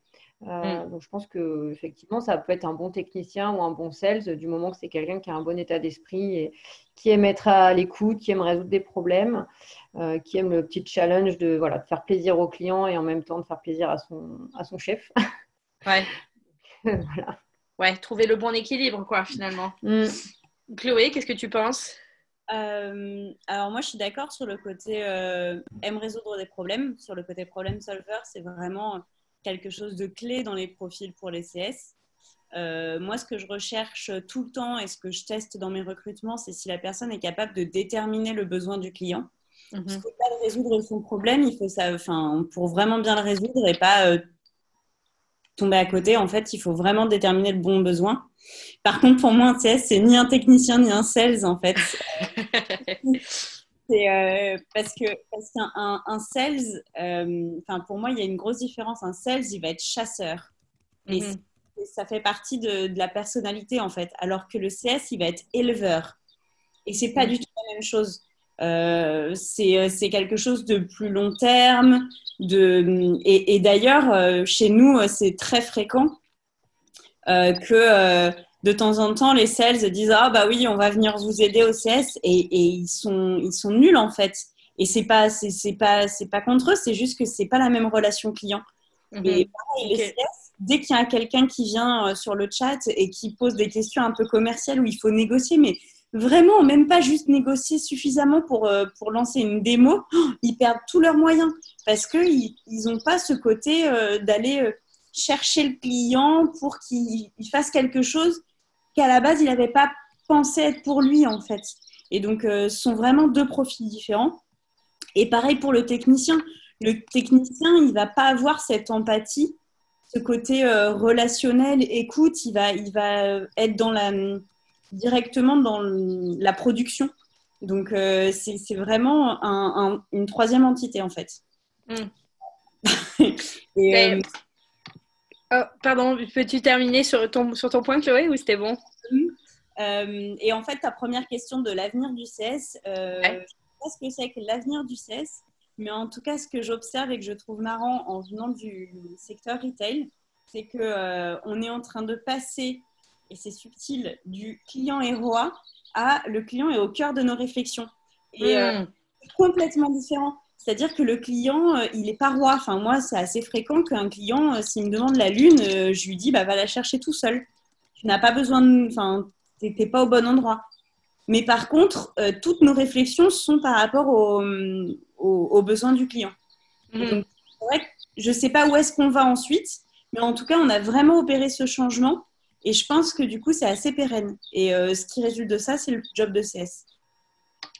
Speaker 3: Euh, mm. Donc, je pense que effectivement, ça peut être un bon technicien ou un bon sales du moment que c'est quelqu'un qui a un bon état d'esprit et qui aime être à l'écoute, qui aime résoudre des problèmes, euh, qui aime le petit challenge de, voilà, de faire plaisir au client et en même temps de faire plaisir à son, à son chef.
Speaker 1: Ouais. voilà. Ouais, trouver le bon équilibre, quoi, finalement. Mm. Chloé, qu'est-ce que tu penses?
Speaker 2: Euh, alors moi je suis d'accord sur le côté aime résoudre des problèmes, sur le côté problem solver, c'est vraiment quelque chose de clé dans les profils pour les CS. Euh, moi, ce que je recherche tout le temps et ce que je teste dans mes recrutements, c'est si la personne est capable de déterminer le besoin du client. Il ne faut pas résoudre son problème, il faut ça, enfin, pour vraiment bien le résoudre et pas euh, tomber à côté. En fait, il faut vraiment déterminer le bon besoin. Par contre, pour moi, un CS, c'est ni un technicien ni un sales, en fait. C'est euh, parce que parce qu'un un, sales, euh, enfin pour moi, il y a une grosse différence. Un sales, il va être chasseur. Et, mhm. ça fait partie de, de, la personnalité en fait. Alors que le CS, il va être éleveur. Et c'est pas mhm. du tout la même chose. Euh, c'est quelque chose de plus long terme. De, et, et d'ailleurs, chez nous, c'est très fréquent que de temps en temps, les sales disent ah bah oui, on va venir vous aider au CS et, et ils sont ils sont nuls en fait. Et c'est pas c'est pas c'est pas contre eux, c'est juste que c'est pas la même relation client. Mhm. Et pareil, les CS, dès qu'il y a quelqu'un qui vient euh, sur le chat et qui pose des questions un peu commerciales où il faut négocier, mais vraiment même pas juste négocier suffisamment pour, euh, pour lancer une démo, ils perdent tous leurs moyens parce qu'ils n'ont pas ce côté euh, d'aller chercher le client pour qu'il fasse quelque chose qu'à la base, il n'avait pas pensé être pour lui, en fait. Et donc, euh, ce sont vraiment deux profils différents. Et pareil pour le technicien. Le technicien, il va pas avoir cette empathie, ce côté euh, relationnel, écoute, il va, il va être dans la, directement dans la production. Donc, euh, c'est vraiment une troisième entité, en fait.
Speaker 1: Et, Oh, pardon, peux-tu terminer sur ton, sur ton point, Chloé, ou c'était bon?
Speaker 2: Euh, Et en fait, ta première question de l'avenir du CS, euh, je ne sais pas ce que c'est que l'avenir du CS, mais en tout cas, ce que j'observe et que je trouve marrant en venant du secteur retail, c'est qu'on euh, on est en train de passer, et c'est subtil, du client est roi à le client est au cœur de nos réflexions. Et hmm. complètement différent. C'est-à-dire que le client, euh, il est pas roi. Enfin, moi, c'est assez fréquent qu'un client, euh, s'il me demande la lune, euh, je lui dis, bah, va la chercher tout seul. Tu n'as pas besoin de. Enfin, tu n'es pas au bon endroit. Mais par contre, toutes nos réflexions sont par rapport aux, besoins du client. Donc, vrai je ne sais pas où est-ce qu'on va ensuite, mais en tout cas, on a vraiment opéré ce changement. Et je pense que du coup, c'est assez pérenne. Et ce qui résulte de ça, c'est le job de CS.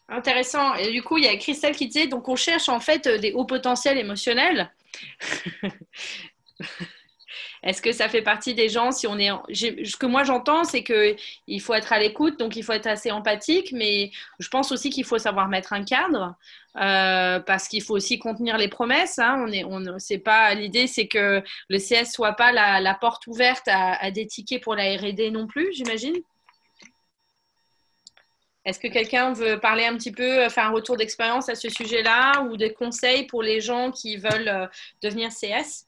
Speaker 1: Intéressant. Et du coup, il y a Christelle qui disait, donc on cherche en fait des hauts potentiels émotionnels. Est-ce que ça fait partie des gens si on est ce que moi j'entends c'est que il faut être à l'écoute donc il faut être assez empathique mais je pense aussi qu'il faut savoir mettre un cadre euh, parce qu'il faut aussi contenir les promesses hein. on est on c'est pas l'idée c'est que le CS soit pas la, porte ouverte à, à des tickets pour la R&D non plus j'imagine est-ce que quelqu'un veut parler un petit peu, euh, faire un retour d'expérience à ce sujet-là ou des conseils pour les gens qui veulent euh, devenir CS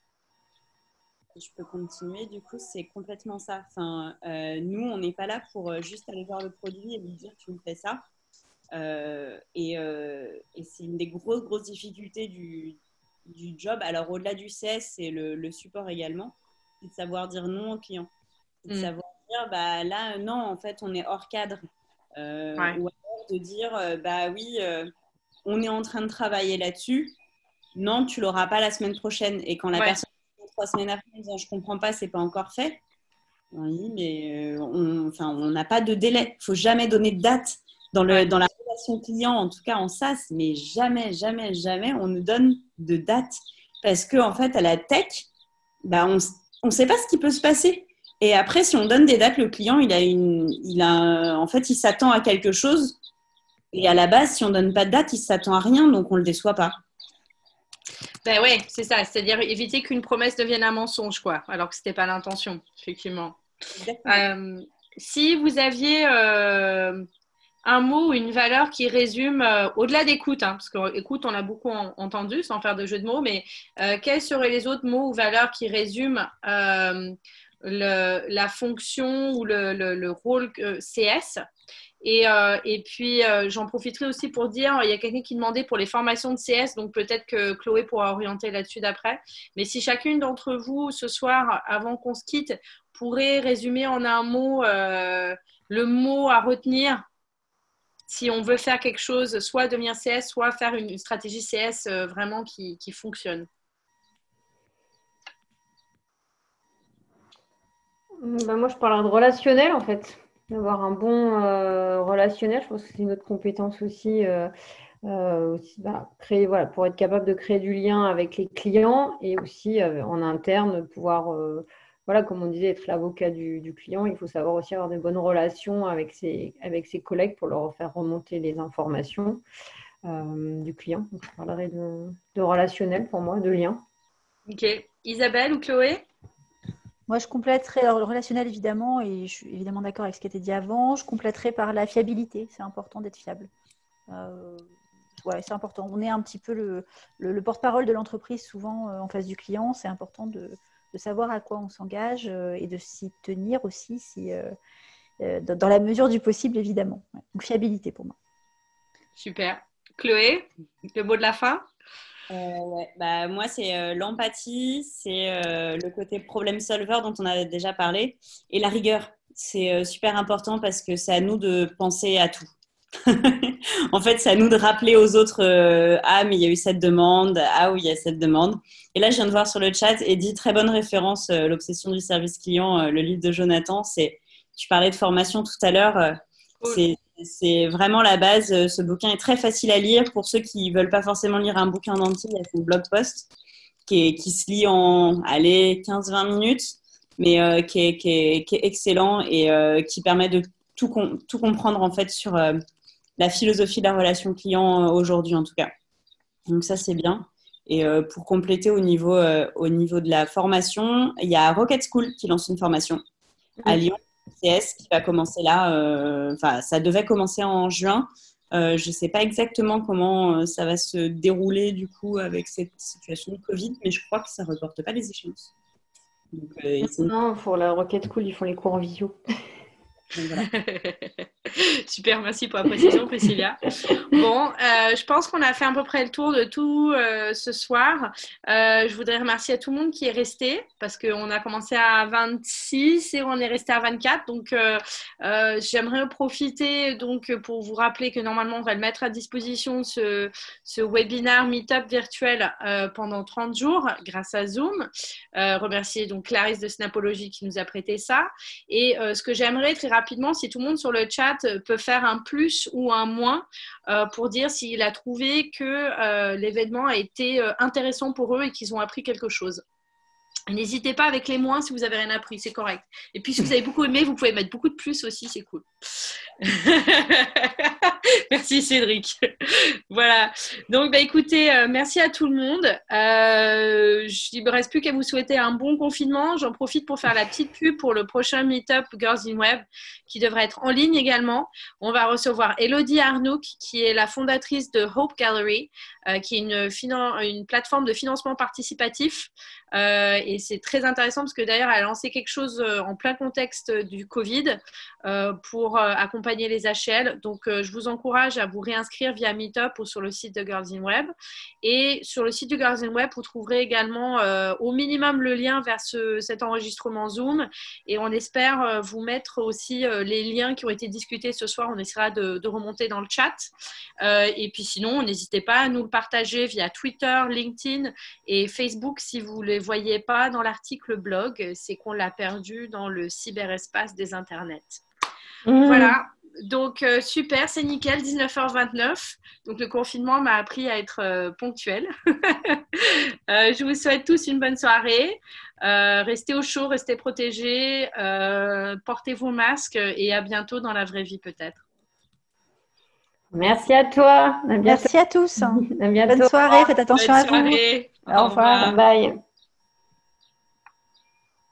Speaker 2: je peux continuer, du coup, c'est complètement ça. Enfin, euh, nous, on n'est pas là pour juste aller voir le produit et lui dire tu me fais ça. et, c'est une des grosses, grosses difficultés du, job. Alors, au-delà du CS, c'est le, support également. C'est de savoir dire non au client. C'est de mm. savoir dire, bah, là, non, en fait, on est hors cadre. Euh, ou alors de dire, euh, bah oui, euh, on est en train de travailler là-dessus. Non, tu l'auras pas la semaine prochaine. Et quand la personne trois semaines après disant, je comprends pas, c'est pas encore fait. Oui, mais on enfin, on n'a pas de délai. Il faut jamais donner de date dans, le, dans la relation client, en tout cas en SaaS, mais jamais, jamais, jamais on nous donne de date. Parce qu'en en fait, à la tech, bah, on ne sait pas ce qui peut se passer. Et après, si on donne des dates, le client, il a une, il a, en fait, il s'attend à quelque chose. Et à la base, si on donne pas de date, il s'attend à rien, donc on le déçoit pas.
Speaker 1: Ben ouais, c'est ça. C'est-à-dire éviter qu'une promesse devienne un mensonge, quoi, alors que c'était pas l'intention, effectivement. Euh, si vous aviez euh, un mot ou une valeur qui résume, euh, au-delà d'écoute, hein, parce qu'écoute, on l'a beaucoup entendu, sans faire de jeu de mots, mais quels seraient les autres mots ou valeurs qui résument la fonction ou le, le, rôle CS. Et, euh, et puis, euh, j'en profiterai aussi pour dire, il y a quelqu'un qui demandait pour les formations de CS, donc peut-être que Chloé pourra orienter là-dessus d'après. Mais si chacune d'entre vous, ce soir, avant qu'on se quitte, pourrait résumer en un mot euh, le mot à retenir si on veut faire quelque chose, soit devenir CS, soit faire une, stratégie CS vraiment qui, qui fonctionne.
Speaker 3: Bah, moi, je parle de relationnel en fait. D'avoir un bon euh, relationnel, je pense que c'est une autre compétence aussi. Euh, euh, bah, créer, voilà, pour être capable de créer du lien avec les clients et aussi en interne pouvoir, voilà, comme on disait, être l'avocat du, client. Il faut savoir aussi avoir des bonnes relations avec ses, avec ses collègues pour leur faire remonter les informations du client. Donc, je parlerai de, de relationnel pour moi, de lien.
Speaker 1: Ok. Isabelle ou Chloé?
Speaker 4: Moi, je compléterai le relationnel évidemment, et je suis évidemment d'accord avec ce qui a été dit avant. Je compléterai par la fiabilité. C'est important d'être fiable. Euh, ouais, c'est important. On est un petit peu le, le, porte-parole de l'entreprise souvent euh, en face du client. C'est important de, de, savoir à quoi on s'engage euh, et de s'y tenir aussi, si, dans la mesure du possible évidemment. Donc fiabilité pour moi.
Speaker 1: Super. Chloé, le mot de la fin?
Speaker 2: Euh, bah, moi, c'est euh, l'empathie, c'est euh, le côté problème solver dont on avait déjà parlé, et la rigueur. C'est super important parce que c'est à nous de penser à tout. en fait, c'est à nous de rappeler aux autres Ah, mais il y a eu cette demande, ah oui, il y a cette demande. Et là, je viens de voir sur le chat, et dit très bonne référence, L'obsession du service client, le livre de Jonathan. C'est, tu parlais de formation tout à l'heure, c'est c'est vraiment la base. Euh, ce bouquin est très facile à lire pour ceux qui ne veulent pas forcément lire un bouquin entier. Il y a son blog post qui, se lit en 15-20 minutes, mais euh, qui, est, excellent et euh, qui permet de tout, tout, comprendre en fait sur la philosophie de la relation client aujourd'hui en tout cas. Donc ça c'est bien. Et pour compléter au niveau, au niveau de la formation, il y a Rocket School qui lance une formation à Lyon CS qui va commencer là. Euh, enfin, ça devait commencer en juin. Euh, je ne sais pas exactement comment euh, ça va se dérouler du coup avec cette situation de Covid, mais je crois que ça ne reporte pas les échéances.
Speaker 3: non, pour la Rocket School, ils font les cours en visio.
Speaker 1: Super, merci pour la précision, Priscilla. Bon, euh, je pense qu'on a fait à peu près le tour de tout euh, ce soir. Euh, je voudrais remercier à tout le monde qui est resté parce qu'on a commencé à 26 et on est resté à 24. Donc, j'aimerais profiter donc pour vous rappeler que normalement, on va le mettre à disposition ce, ce webinaire Meetup virtuel pendant 30 jours grâce à Zoom. remercier donc Clarisse de Snapology qui nous a prêté ça. Et ce que j'aimerais très rapidement, si tout le monde sur le chat peut faire un plus ou un moins euh, pour dire s'il a trouvé que euh, l'événement a été euh, intéressant pour eux et qu'ils ont appris quelque chose. N'hésitez pas avec les moins si vous avez rien appris, c'est correct. Et puis si vous avez beaucoup aimé, vous pouvez mettre beaucoup de plus aussi, c'est cool. merci Cédric. voilà. Donc, bah, écoutez, euh, merci à tout le monde. Euh, il ne me reste plus qu'à vous souhaiter un bon confinement. J'en profite pour faire la petite pub pour le prochain Meetup Girls in Web qui devrait être en ligne également. On va recevoir Elodie Arnouk, qui est la fondatrice de Hope Gallery, euh, qui est une, une, plateforme de financement participatif. Et c'est très intéressant parce que d'ailleurs, elle a lancé quelque chose en plein contexte du Covid pour accompagner les HL. Donc, je vous encourage à vous réinscrire via Meetup ou sur le site de Girls in Web. Et sur le site de Girls in Web, vous trouverez également euh, au minimum le lien vers cet enregistrement Zoom. Et on espère euh, vous mettre aussi euh, les liens qui ont été discutés ce soir. On essaiera de, remonter dans le chat. et puis sinon, n'hésitez pas à nous le partager via Twitter, LinkedIn et Facebook si vous ne les voyez pas dans l'article blog. C'est qu'on l'a perdu dans le cyberespace des internets. Mmh. Voilà, donc, euh, super, c'est nickel, 19h29. Donc, le confinement m'a appris à être euh, ponctuel. Euh, je vous souhaite tous une bonne soirée. restez au chaud, restez protégés, portez vos masques et à bientôt dans la vraie vie peut-être.
Speaker 3: Merci à toi.
Speaker 4: Merci à tous.
Speaker 3: À bientôt.
Speaker 4: Bonne soirée, faites attention
Speaker 1: à
Speaker 4: vous.
Speaker 1: Au, revoir.
Speaker 3: Bye.